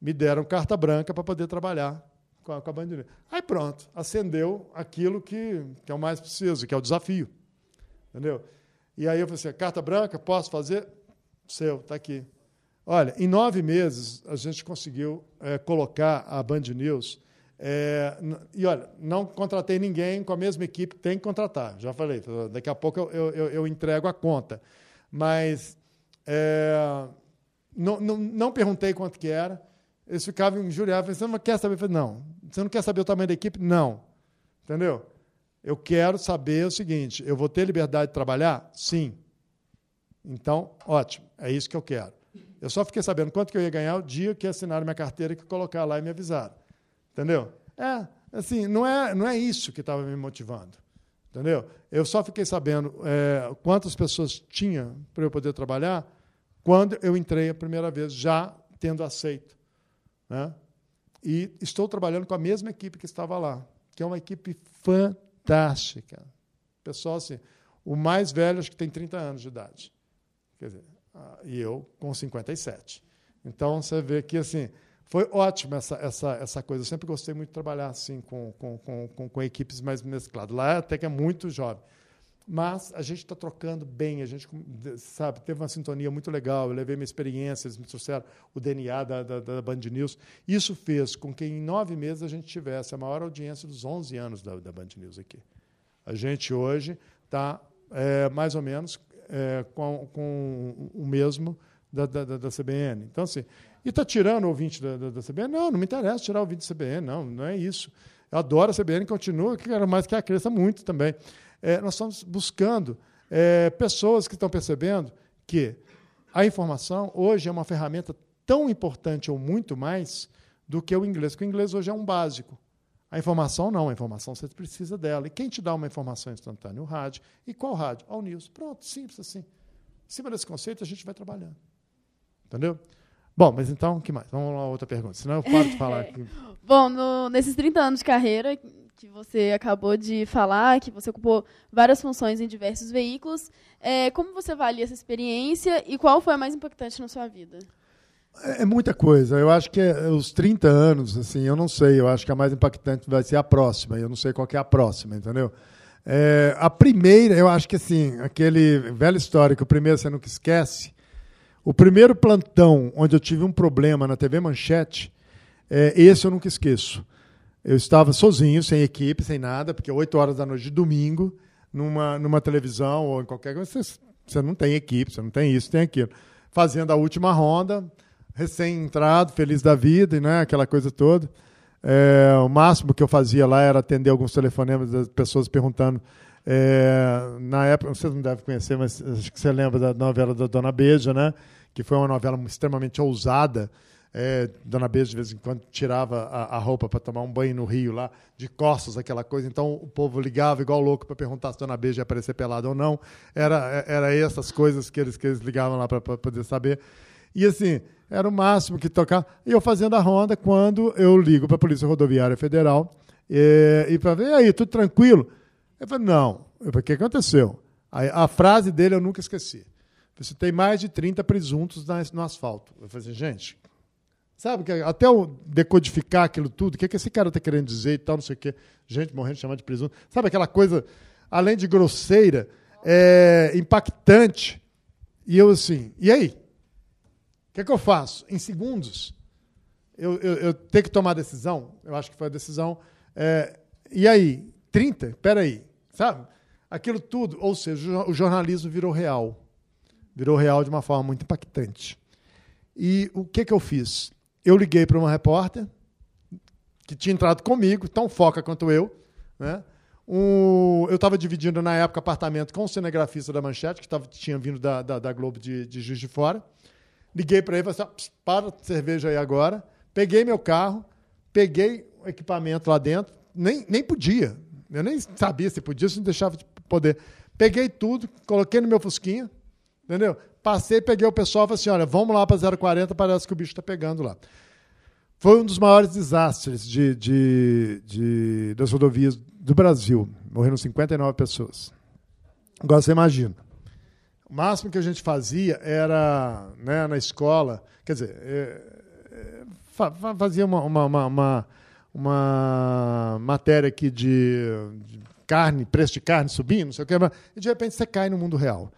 Speaker 4: me deram carta branca para poder trabalhar com a, com a Band News. Aí pronto, acendeu aquilo que, que é o mais preciso, que é o desafio. Entendeu? E aí eu falei assim, carta branca, posso fazer? Seu, está aqui. Olha, em nove meses a gente conseguiu é, colocar a Band News. É, e olha, não contratei ninguém com a mesma equipe, tem que contratar. Já falei, daqui a pouco eu, eu, eu entrego a conta. Mas é, não, não, não, perguntei quanto que era. Eles ficavam injuriados, você não quer saber? Eu falei, não. Você não quer saber o tamanho da equipe? Não. Entendeu? Eu quero saber o seguinte: eu vou ter liberdade de trabalhar? Sim. Então, ótimo, é isso que eu quero. Eu só fiquei sabendo quanto que eu ia ganhar o dia que assinaram minha carteira que colocar lá e me avisaram. Entendeu? É, assim, não é, não é isso que estava me motivando. Entendeu? Eu só fiquei sabendo é, quantas pessoas tinha para eu poder trabalhar quando eu entrei a primeira vez, já tendo aceito. Né? E estou trabalhando com a mesma equipe que estava lá, que é uma equipe fantástica. Pessoal, assim, o mais velho acho que tem 30 anos de idade. Quer dizer, e eu com 57. Então, você vê que, assim, foi ótimo essa, essa, essa coisa. Eu sempre gostei muito de trabalhar assim com, com, com, com equipes mais mescladas. Lá até que é muito jovem. Mas a gente está trocando bem, a gente sabe, teve uma sintonia muito legal. Eu levei minha experiência, eles me trouxeram o DNA da, da, da, Band News. Isso fez com que em nove meses a gente tivesse a maior audiência dos 11 anos da, da Band News aqui. A gente hoje está é, mais ou menos é, com, com o mesmo da, da, da, CBN. Então, assim, e está tirando o ouvinte da, da, da, CBN? Não, não me interessa tirar o ouvinte da CBN, não, não é isso. Eu adoro a CBN, continua, que quero mais que a cresça muito também é, nós estamos buscando é, pessoas que estão percebendo que a informação hoje é uma ferramenta tão importante ou muito mais do que o inglês, porque o inglês hoje é um básico. A informação não, a informação você precisa dela. E quem te dá uma informação instantânea? O rádio. E qual rádio? All News. Pronto, simples assim. Em cima desse conceito a gente vai trabalhando. Entendeu? Bom, mas então, o que mais? Vamos lá, outra pergunta, senão eu paro de falar aqui. *laughs*
Speaker 2: Bom, no, nesses 30 anos de carreira, que você acabou de falar, que você ocupou várias funções em diversos veículos. É, como você avalia essa experiência e qual foi a mais impactante na sua vida?
Speaker 4: É, é muita coisa. Eu acho que é, os 30 anos, assim, eu não sei. Eu acho que a mais impactante vai ser a próxima. Eu não sei qual é a próxima, entendeu? É, a primeira, eu acho que assim, aquele velho histórico, o primeiro você nunca esquece. O primeiro plantão onde eu tive um problema na TV Manchete, é, esse eu nunca esqueço. Eu estava sozinho, sem equipe, sem nada, porque 8 horas da noite de domingo, numa, numa televisão ou em qualquer coisa, você, você não tem equipe, você não tem isso, tem aquilo. Fazendo a última ronda, recém-entrado, feliz da vida, né, aquela coisa toda. É, o máximo que eu fazia lá era atender alguns telefonemas das pessoas perguntando. É, na época, vocês não devem conhecer, mas acho que você lembra da novela da Dona Beija, né? Que foi uma novela extremamente ousada. É, Dona Beija, de vez em quando, tirava a, a roupa para tomar um banho no rio lá, de costas, aquela coisa. Então o povo ligava igual louco para perguntar se Dona Beija ia aparecer pelada ou não. Era, era essas coisas que eles, que eles ligavam lá para poder saber. E assim, era o máximo que tocava. E eu fazendo a ronda quando eu ligo para a Polícia Rodoviária Federal e, e para ver, e aí, tudo tranquilo? Eu falei, não. Eu falei, o que aconteceu? A frase dele eu nunca esqueci. Você tem mais de 30 presuntos no asfalto. Eu falei assim, gente, sabe, que até eu decodificar aquilo tudo, o que, que esse cara está querendo dizer e tal, não sei o quê. Gente morrendo de chamar de presunto. Sabe aquela coisa, além de grosseira, é, impactante. E eu assim, e aí? que, que eu faço? Em segundos, eu, eu, eu, tenho que tomar decisão. Eu acho que foi a decisão. É, e aí? 30? Espera aí. Sabe? Aquilo tudo, ou seja, o jornalismo virou real. Virou real de uma forma muito impactante. E o que, que eu fiz? Eu liguei para uma repórter que tinha entrado comigo, tão foca quanto eu. Né? Um, eu estava dividindo, na época, apartamento com o cinegrafista da Manchete, que tava, tinha vindo da, da, da Globo de, de Juiz de Fora. Liguei para ele e falei assim: para de cerveja aí agora. Peguei meu carro, peguei o equipamento lá dentro, nem, nem podia. Eu nem sabia se podia, se não deixava de poder. Peguei tudo, coloquei no meu Fusquinha, entendeu? Passei, peguei o pessoal e falei assim: olha, vamos lá para 040, parece que o bicho está pegando lá. Foi um dos maiores desastres de, de, de, das rodovias do Brasil. Morreram 59 pessoas. Agora você imagina. O máximo que a gente fazia era, né, na escola, quer dizer, é, é, fazia uma, uma, uma, uma, matéria aqui de, de, carne, preço de carne subindo, não sei o quê, e de repente você cai no mundo real,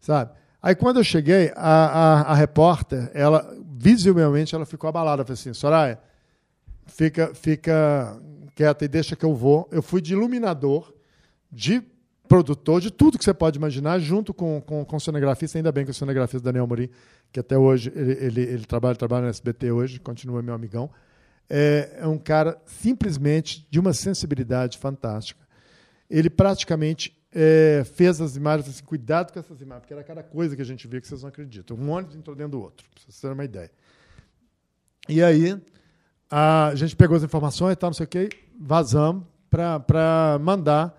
Speaker 4: sabe? Aí quando eu cheguei, a, a, a repórter, ela visivelmente ela ficou abalada, falou assim, Soraya, fica, fica quieta e deixa que eu vou. Eu fui de iluminador, de produtor de tudo que você pode imaginar, junto com, com, com o cinegrafista, ainda bem que o cinegrafista Daniel Morim, que até hoje ele, ele, ele trabalha, trabalha no SBT hoje, continua meu amigão, é, é um cara simplesmente de uma sensibilidade fantástica. Ele praticamente é, fez as imagens assim, cuidado com essas imagens, porque era cada coisa que a gente vê que vocês não acreditam. Um ônibus entrou dentro do outro, para vocês terem uma ideia. E aí, a gente pegou as informações e tal, não sei o quê, vazamos para mandar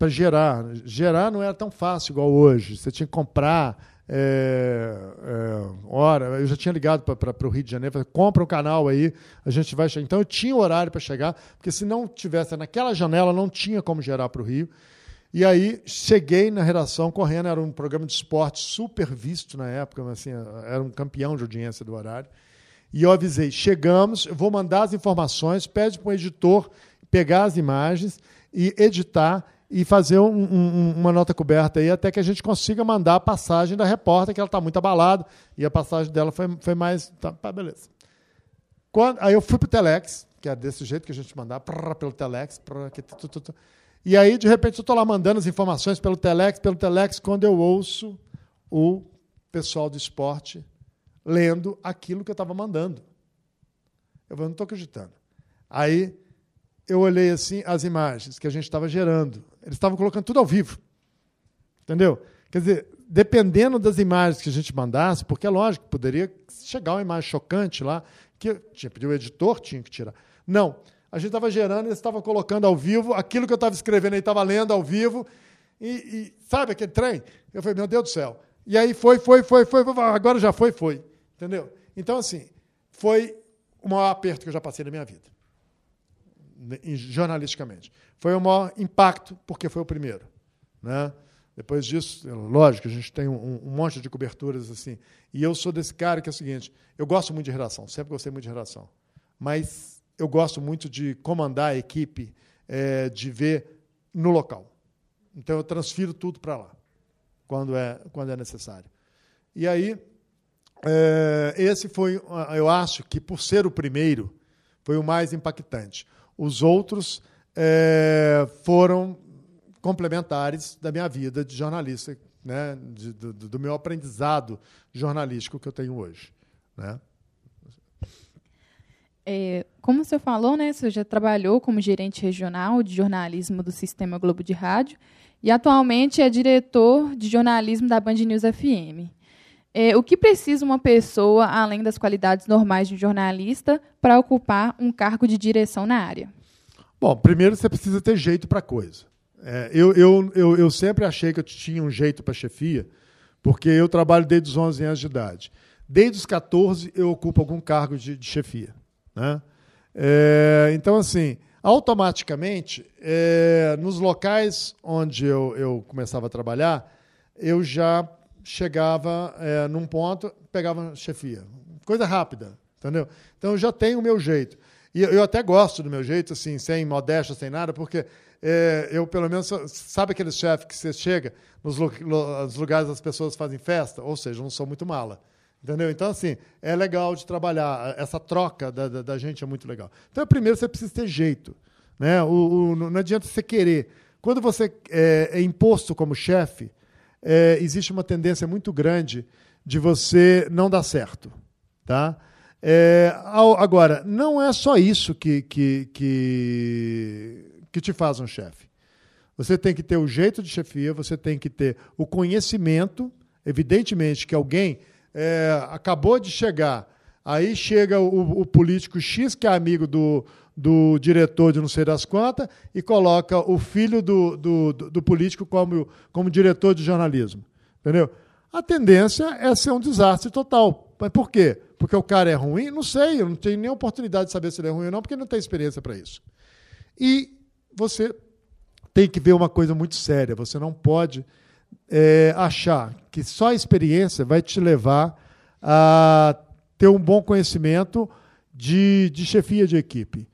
Speaker 4: para gerar. Gerar não era tão fácil igual hoje. Você tinha que comprar. É, é, hora, eu já tinha ligado para o Rio de Janeiro, falei, compra um canal aí, a gente vai chegar. Então eu tinha horário para chegar, porque se não tivesse naquela janela, não tinha como gerar para o Rio. E aí cheguei na redação correndo, era um programa de esporte super visto na época, assim, era um campeão de audiência do horário. E eu avisei: chegamos, eu vou mandar as informações, pede para o editor pegar as imagens e editar e fazer um, um, uma nota coberta aí até que a gente consiga mandar a passagem da repórter, que ela está muito abalada, e a passagem dela foi, foi mais. Tá, beleza. Quando, aí eu fui para o Telex, que é desse jeito que a gente mandava, pelo Telex. Prrr, que, tu, tu, tu, e aí, de repente, eu estou lá mandando as informações pelo Telex, pelo Telex, quando eu ouço o pessoal do esporte lendo aquilo que eu estava mandando. Eu não estou acreditando. Aí eu olhei assim as imagens que a gente estava gerando. Eles estavam colocando tudo ao vivo. Entendeu? Quer dizer, dependendo das imagens que a gente mandasse, porque é lógico, poderia chegar uma imagem chocante lá, que tinha pedido o editor, tinha que tirar. Não. A gente estava gerando, eles estavam colocando ao vivo, aquilo que eu estava escrevendo aí estava lendo ao vivo. E, e, sabe aquele trem? Eu falei, meu Deus do céu. E aí foi, foi, foi, foi, foi agora já foi, foi. Entendeu? Então, assim, foi o maior aperto que eu já passei na minha vida jornalisticamente. Foi o maior impacto, porque foi o primeiro. Né? Depois disso, é lógico, a gente tem um, um, monte de coberturas assim. E eu sou desse cara que é o seguinte: eu gosto muito de redação, sempre gostei muito de redação. Mas eu gosto muito de comandar a equipe, é, de ver no local. Então eu transfiro tudo para lá, quando é, quando é necessário. E aí é, esse foi, eu acho que por ser o primeiro, foi o mais impactante. Os outros é, foram complementares da minha vida de jornalista, né, de, do, do, meu aprendizado jornalístico que eu tenho hoje. Né?
Speaker 3: É, como senhor falou, né, senhor já trabalhou como gerente regional de jornalismo do Sistema Globo de Rádio e atualmente é diretor de jornalismo da Band News FM. É, o que precisa uma pessoa, além das qualidades normais de jornalista, para ocupar um cargo de direção na área?
Speaker 4: Bom, primeiro você precisa ter jeito para a coisa. É, eu, eu, eu, eu, sempre achei que eu tinha um jeito para chefia, porque eu trabalho desde os 11 anos de idade. Desde os 14 eu ocupo algum cargo de, de chefia. Né? É, então, assim, automaticamente, é, nos locais onde eu, eu começava a trabalhar, eu já chegava é, num ponto, pegava chefia. Coisa rápida, entendeu? Então eu já tenho o meu jeito. E eu até gosto do meu jeito, assim, sem modéstia, sem nada, porque é, eu, pelo menos, sabe aquele chefe que você chega nos, lugares as pessoas fazem festa? Ou seja, não sou muito mala. Entendeu? Então, assim, é legal de trabalhar. Essa troca da, da, da gente é muito legal. Então, primeiro, você precisa ter jeito. Né? O, o não adianta você querer. Quando você é, é imposto como chefe, é, existe uma tendência muito grande de você não dar certo. Tá? É, agora, não é só isso que, que, que, que te faz um chefe. Você tem que ter o jeito de chefia, você tem que ter o conhecimento. Evidentemente que alguém é, acabou de chegar, aí chega o, o, político X, que é amigo do, do diretor de não sei das quantas, e coloca o filho do, do, do político como, como diretor de jornalismo. Entendeu? A tendência é ser um desastre total. Mas por quê? Porque o cara é ruim? Não sei, eu não tenho nem oportunidade de saber se ele é ruim ou não, porque ele não tem experiência para isso. E você tem que ver uma coisa muito séria. Você não pode é, achar que só a experiência vai te levar a ter um bom conhecimento de, de chefia de equipe.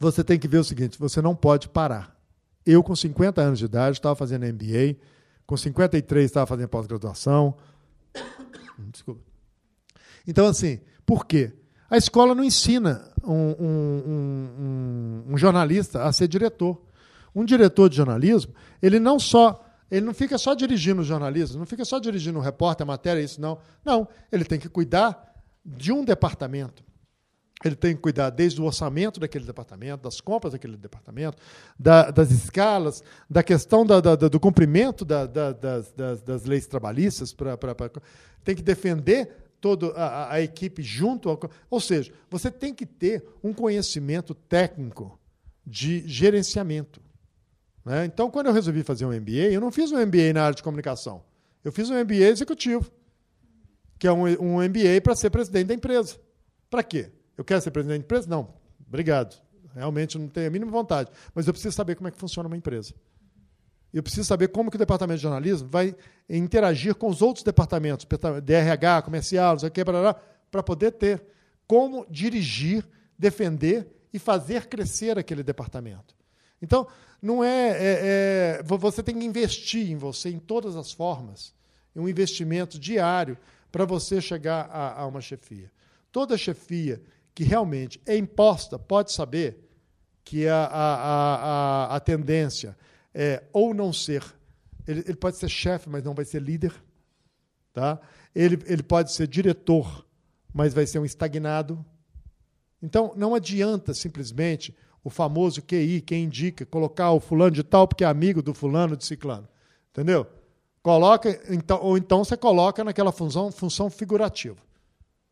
Speaker 4: Você tem que ver o seguinte: você não pode parar. Eu, com 50 anos de idade, estava fazendo MBA, com 53 estava fazendo pós-graduação. *coughs* Desculpa. Então, assim, por quê? A escola não ensina um, um, um, um, jornalista a ser diretor. Um diretor de jornalismo, ele não só ele não fica só dirigindo os jornalistas, não fica só dirigindo o repórter, a matéria, isso não. Não, ele tem que cuidar de um departamento. Ele tem que cuidar desde o orçamento daquele departamento, das compras daquele departamento, da, das escalas, da questão da, da, do cumprimento das, das, leis trabalhistas. Pra, pra, pra, tem que defender toda a, a equipe junto. Ao, ou seja, você tem que ter um conhecimento técnico de gerenciamento. Né? Então, quando eu resolvi fazer um MBA, eu não fiz um MBA na área de comunicação. Eu fiz um MBA executivo, que é um, um MBA para ser presidente da empresa. Para quê? Eu quero ser presidente da empresa? Não. Obrigado. Realmente não tenho a mínima vontade. Mas eu preciso saber como é que funciona uma empresa. Eu preciso saber como que o departamento de jornalismo vai interagir com os outros departamentos, DRH, comercial, não sei o que, para poder ter como dirigir, defender e fazer crescer aquele departamento. Então, não é, é, é, Você tem que investir em você em todas as formas. Um investimento diário para você chegar a, a, uma chefia. Toda chefia que realmente é imposta pode saber que a, a, a, a tendência é ou não ser. Ele, ele pode ser chefe, mas não vai ser líder. Tá? Ele, ele pode ser diretor, mas vai ser um estagnado. Então, não adianta simplesmente o famoso QI, quem indica, colocar o fulano de tal porque é amigo do fulano de ciclano. Entendeu? Coloca, então, ou então você coloca naquela função, função figurativa.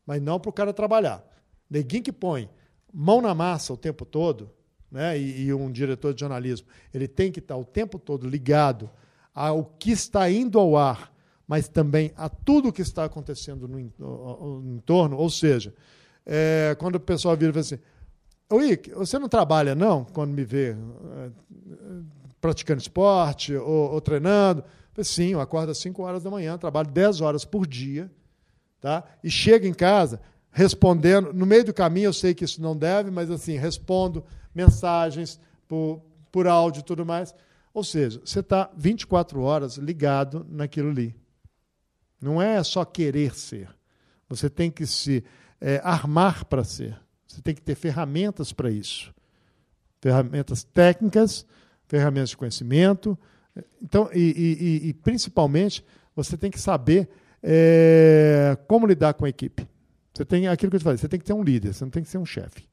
Speaker 4: Mas não para o cara trabalhar. Neguinho que põe mão na massa o tempo todo, né? E, e, um diretor de jornalismo, ele tem que estar o tempo todo ligado ao que está indo ao ar, mas também a tudo que está acontecendo no entorno. Ou seja, é, quando o pessoal vira e fala assim, Ô, Ick, você não trabalha, não, quando me vê uh, praticando esporte ou, ou treinando? Sim, eu acordo às 5 horas da manhã, trabalho 10 horas por dia, tá? e chego em casa respondendo. No meio do caminho, eu sei que isso não deve, mas assim, respondo mensagens por, por áudio e tudo mais. Ou seja, você está 24 horas ligado naquilo ali. Não é só querer ser. Você tem que se é, armar para ser. Você tem que ter ferramentas para isso. Ferramentas técnicas, ferramentas de conhecimento. Então, e, e, e principalmente, você tem que saber é, como lidar com a equipe. Você tem aquilo que eu te falei, você tem que ter um líder, você não tem que ser um chefe.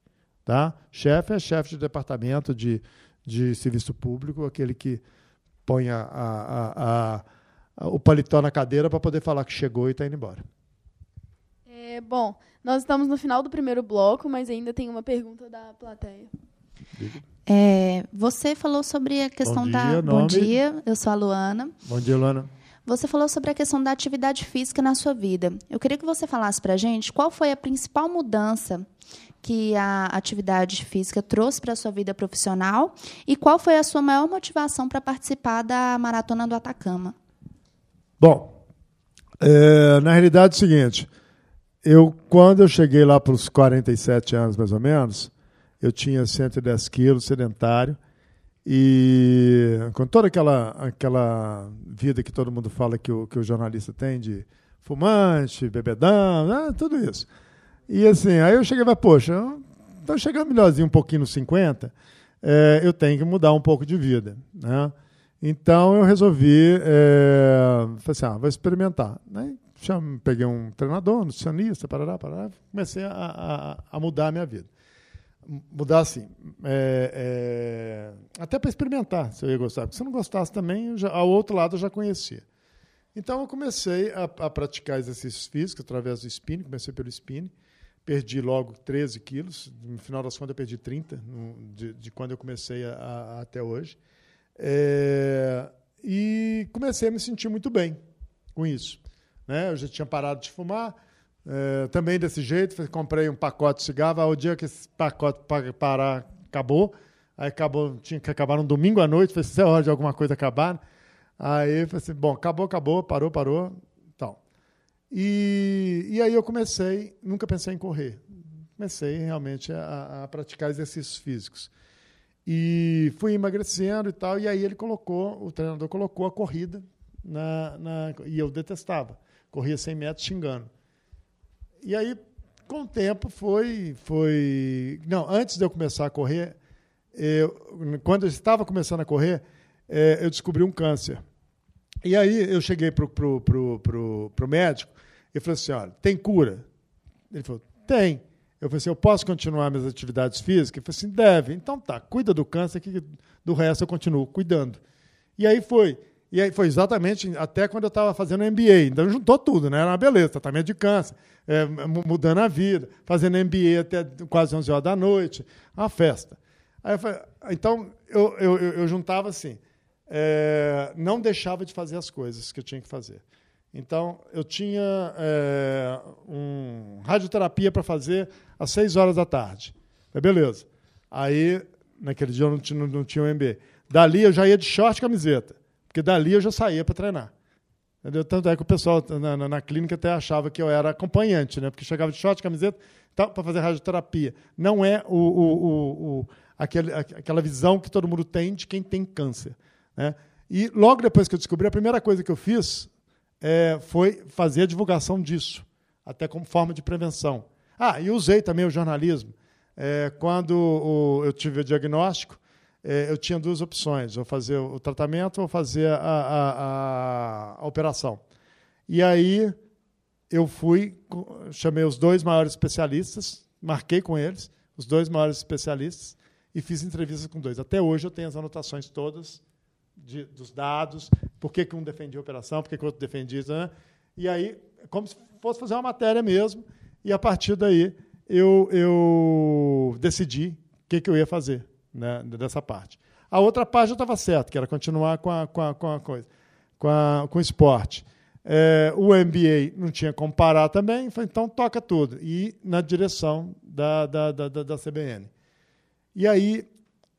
Speaker 4: Tá? Chefe é chefe de departamento de, de serviço público, aquele que põe a, a, a, o paletó na cadeira para poder falar que chegou e está indo embora.
Speaker 2: É, bom, nós estamos no final do primeiro bloco, mas ainda tem uma pergunta da plateia.
Speaker 6: É, você falou sobre a questão
Speaker 4: Bom
Speaker 6: da.
Speaker 4: dia,
Speaker 6: Bom
Speaker 4: nome?
Speaker 6: dia, eu sou a Luana.
Speaker 4: Bom dia, Luana.
Speaker 6: Você falou sobre a questão da atividade física na sua vida. Eu queria que você falasse para a gente qual foi a principal mudança que a atividade física trouxe para a sua vida profissional e qual foi a sua maior motivação para participar da Maratona do Atacama.
Speaker 4: Bom, é, na realidade é o seguinte, eu quando eu cheguei lá para os 47 anos mais ou menos, eu tinha 110 quilos, sedentário, e com toda aquela, aquela vida que todo mundo fala que o, que o jornalista tem de fumante, bebedão, né, tudo isso. E assim, aí eu cheguei e falei, poxa, estou chegando melhorzinho um pouquinho nos 50, é, eu tenho que mudar um pouco de vida. Né? Então eu resolvi, é, falei assim, ah, vou experimentar. Né? Peguei um treinador, um nutricionista, parará, parará, comecei a, a, a mudar a minha vida. Mudar assim, é, é, até para experimentar se eu ia gostar. Porque se eu não gostasse também, já, ao outro lado eu já conhecia. Então eu comecei a, a praticar exercícios físicos através do spinning, comecei pelo spinning, perdi logo 13 quilos, no final das contas eu perdi 30, no, de, de, quando eu comecei a, a, até hoje. É, e comecei a me sentir muito bem com isso. Né? Eu já tinha parado de fumar, é, também desse jeito, comprei um pacote de cigarro, ao dia que esse pacote parar, acabou, aí acabou, tinha que acabar no domingo à noite, falei, se é hora de alguma coisa acabar, aí falei assim, bom, acabou, acabou, parou, parou, tal. E, e aí eu comecei, nunca pensei em correr, comecei realmente a, a praticar exercícios físicos. E fui emagrecendo e tal, e aí ele colocou, o treinador colocou a corrida, na, na, e eu detestava. Corria 100 metros xingando. E aí, com o tempo, foi. foi não, antes de eu começar a correr, eu, quando eu estava começando a correr, é, eu descobri um câncer. E aí eu cheguei para o pro, pro, pro, pro médico e falei assim: olha, tem cura? Ele falou: tem. Eu falei assim, eu posso continuar minhas atividades físicas? Ele falou assim, deve. Então tá, cuida do câncer, que do resto eu continuo cuidando. E aí foi. E aí foi exatamente até quando eu estava fazendo MBA. Então juntou tudo, né? Era uma beleza, tratamento de câncer, é, mudando a vida, fazendo MBA até quase 11 horas da noite, uma festa. Eu falei, então eu, eu, eu juntava assim, é, não deixava de fazer as coisas que eu tinha que fazer. Então, eu tinha é, um radioterapia para fazer às 6 horas da tarde. Falei, beleza. Aí, naquele dia eu não tinha, não tinha o MB. Dali eu já ia de short e camiseta, porque dali eu já saía para treinar. Entendeu? Tanto é que o pessoal na, na, na, clínica até achava que eu era acompanhante, né? porque chegava de short camiseta então, para fazer radioterapia. Não é o, o, o, o aquele, aquela visão que todo mundo tem de quem tem câncer. Né? E logo depois que eu descobri, a primeira coisa que eu fiz é, foi fazer a divulgação disso, até como forma de prevenção. Ah, e usei também o jornalismo. É, quando o, eu tive o diagnóstico, é, eu tinha duas opções: ou fazer o tratamento ou fazer a, a, a, a operação. E aí eu fui, chamei os dois maiores especialistas, marquei com eles, os dois maiores especialistas, e fiz entrevistas com dois. Até hoje eu tenho as anotações todas de, dos dados, por que, um defendia a operação, por que, que o outro defendia. Né? E aí, como se fosse fazer uma matéria mesmo, e a partir daí eu, eu decidi o que, que eu ia fazer né, dessa parte. A outra parte já estava certa, que era continuar com a, com a, com a coisa, com, a, com o esporte. É, o MBA não tinha como parar também, falei, então toca tudo. E na direção da, da, da, da CBN. E aí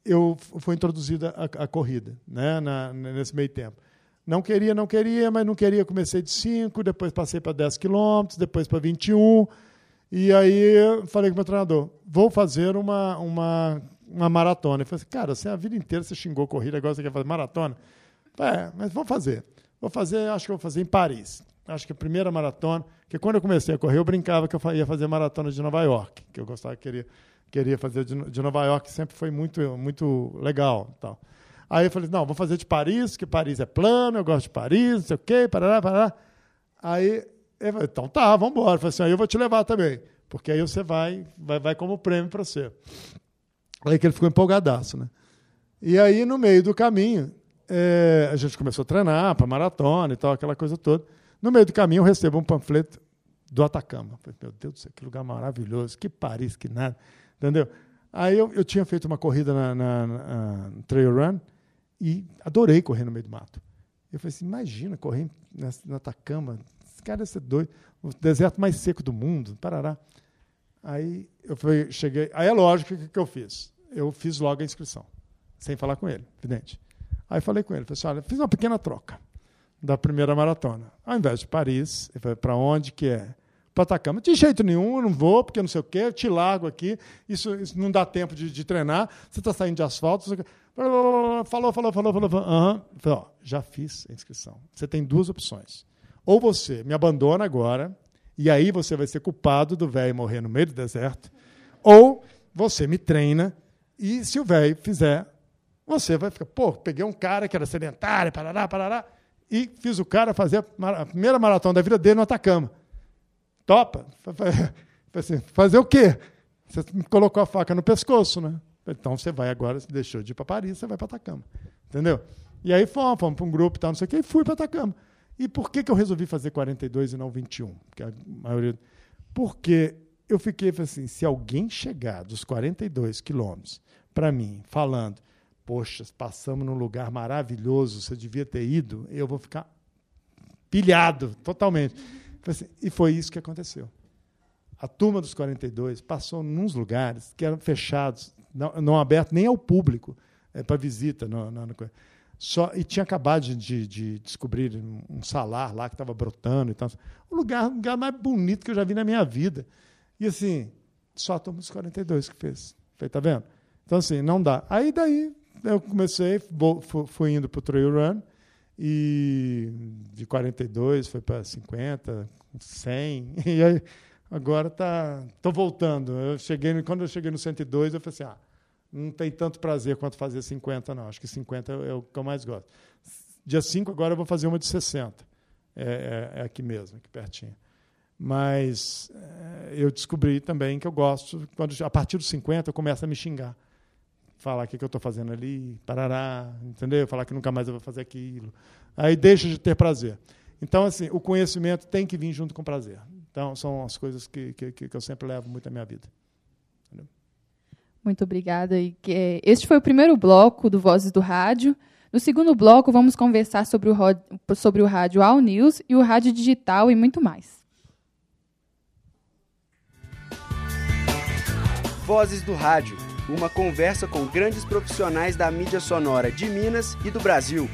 Speaker 4: eu foi introduzida a, a corrida, né, na, nesse meio tempo. Não queria, não queria, mas não queria. Comecei de 5, depois passei para 10 quilômetros, depois para 21. E aí falei com o meu treinador: vou fazer uma, uma, uma maratona. Ele falou assim: cara, você a vida inteira você xingou corrida, agora você quer fazer maratona? É, mas vou fazer. Vou fazer, acho que vou fazer em Paris. acho que a primeira maratona, que quando eu comecei a correr, eu brincava que eu ia fazer maratona de Nova York, que eu gostava, queria, queria fazer de, de Nova York, sempre foi muito, muito legal. Tal. Aí eu falei, não, vou fazer de Paris, que Paris é plano, eu gosto de Paris, não sei o quê, parará, parará. Aí, ele falou, então tá, vamos embora. Eu falei assim, aí eu vou te levar também, porque aí você vai, vai, vai como prêmio para você. Aí que ele ficou empolgadaço, né? E aí, no meio do caminho, é, a gente começou a treinar para maratona e tal, aquela coisa toda. No meio do caminho, eu recebo um panfleto do Atacama. Falei, meu Deus do céu, que lugar maravilhoso, que Paris, que nada. Entendeu? Aí eu, eu tinha feito uma corrida na, na, na, na Trail Run e adorei correr no meio do mato. Eu falei assim, imagina correr na Atacama, esse cara ser doido, o deserto mais seco do mundo, parará. Aí eu fui, cheguei, aí é lógico que, que eu fiz. Eu fiz logo a inscrição, sem falar com ele, evidente. Aí falei com ele, falei assim, olha, fiz uma pequena troca da primeira maratona. Ao invés de Paris, para onde que é? Para Atacama. De jeito nenhum, eu não vou, porque não sei o quê, eu te largo aqui, isso, isso não dá tempo de, de treinar, você está saindo de asfalto. Falou, falou, falou, falou. falou. Uhum. Já fiz a inscrição. Você tem duas opções. Ou você me abandona agora, e aí você vai ser culpado do velho morrer no meio do deserto, ou você me treina, e se o velho fizer, você vai ficar, pô, peguei um cara que era sedentário, parará, parará, e fiz o cara fazer a primeira maratona da vida dele no Atacama. Topa? *laughs* Assim, fazer o quê? Você me colocou a faca no pescoço, né? Então você vai agora, você deixou de ir para Paris, você vai para Atacama. Entendeu? E aí fomos, fomos para um grupo e tal, não sei o quê, e fui para Atacama. E por que, que eu resolvi fazer 42 e não 21? Porque a maioria. Porque eu fiquei assim: se alguém chegar dos 42 quilômetros para mim, falando, poxa, passamos num lugar maravilhoso, você devia ter ido, eu vou ficar pilhado totalmente. Assim, e foi isso que aconteceu. A turma dos 42 passou nos lugares que eram fechados, não, não abertos nem ao público, é, para visita. No, no, no, só, e tinha acabado de, de, de descobrir um salar lá que estava brotando e tal. O lugar, um lugar mais bonito que eu já vi na minha vida. E assim, só dos 42 que fez. Falei, tá vendo? Então, assim, não dá. Aí daí eu comecei, fui indo para o trail run, e de 42 foi para 50, 100, e aí agora tá, tô voltando. Eu cheguei, quando eu cheguei no 102, eu falei assim, ah, não tem tanto prazer quanto fazer 50, não. Acho que 50 é o que eu mais gosto. Dia 5 agora eu vou fazer uma de 60. É, é, é aqui mesmo, aqui pertinho. Mas é, eu descobri também que eu gosto, quando a partir dos 50 eu começo a me xingar falar o que, eu estou fazendo ali, parará, entendeu? Falar que nunca mais eu vou fazer aquilo. Aí deixa de ter prazer. Então, assim, o conhecimento tem que vir junto com o prazer. Então, são as coisas que, que, que eu sempre levo muito na minha vida. Entendeu?
Speaker 3: Muito obrigada. E, é, este foi o primeiro bloco do Vozes do Rádio. No segundo bloco, vamos conversar sobre o, sobre o rádio All News e o rádio digital e muito mais.
Speaker 1: Vozes do Rádio uma conversa com grandes profissionais da mídia sonora de Minas e do Brasil.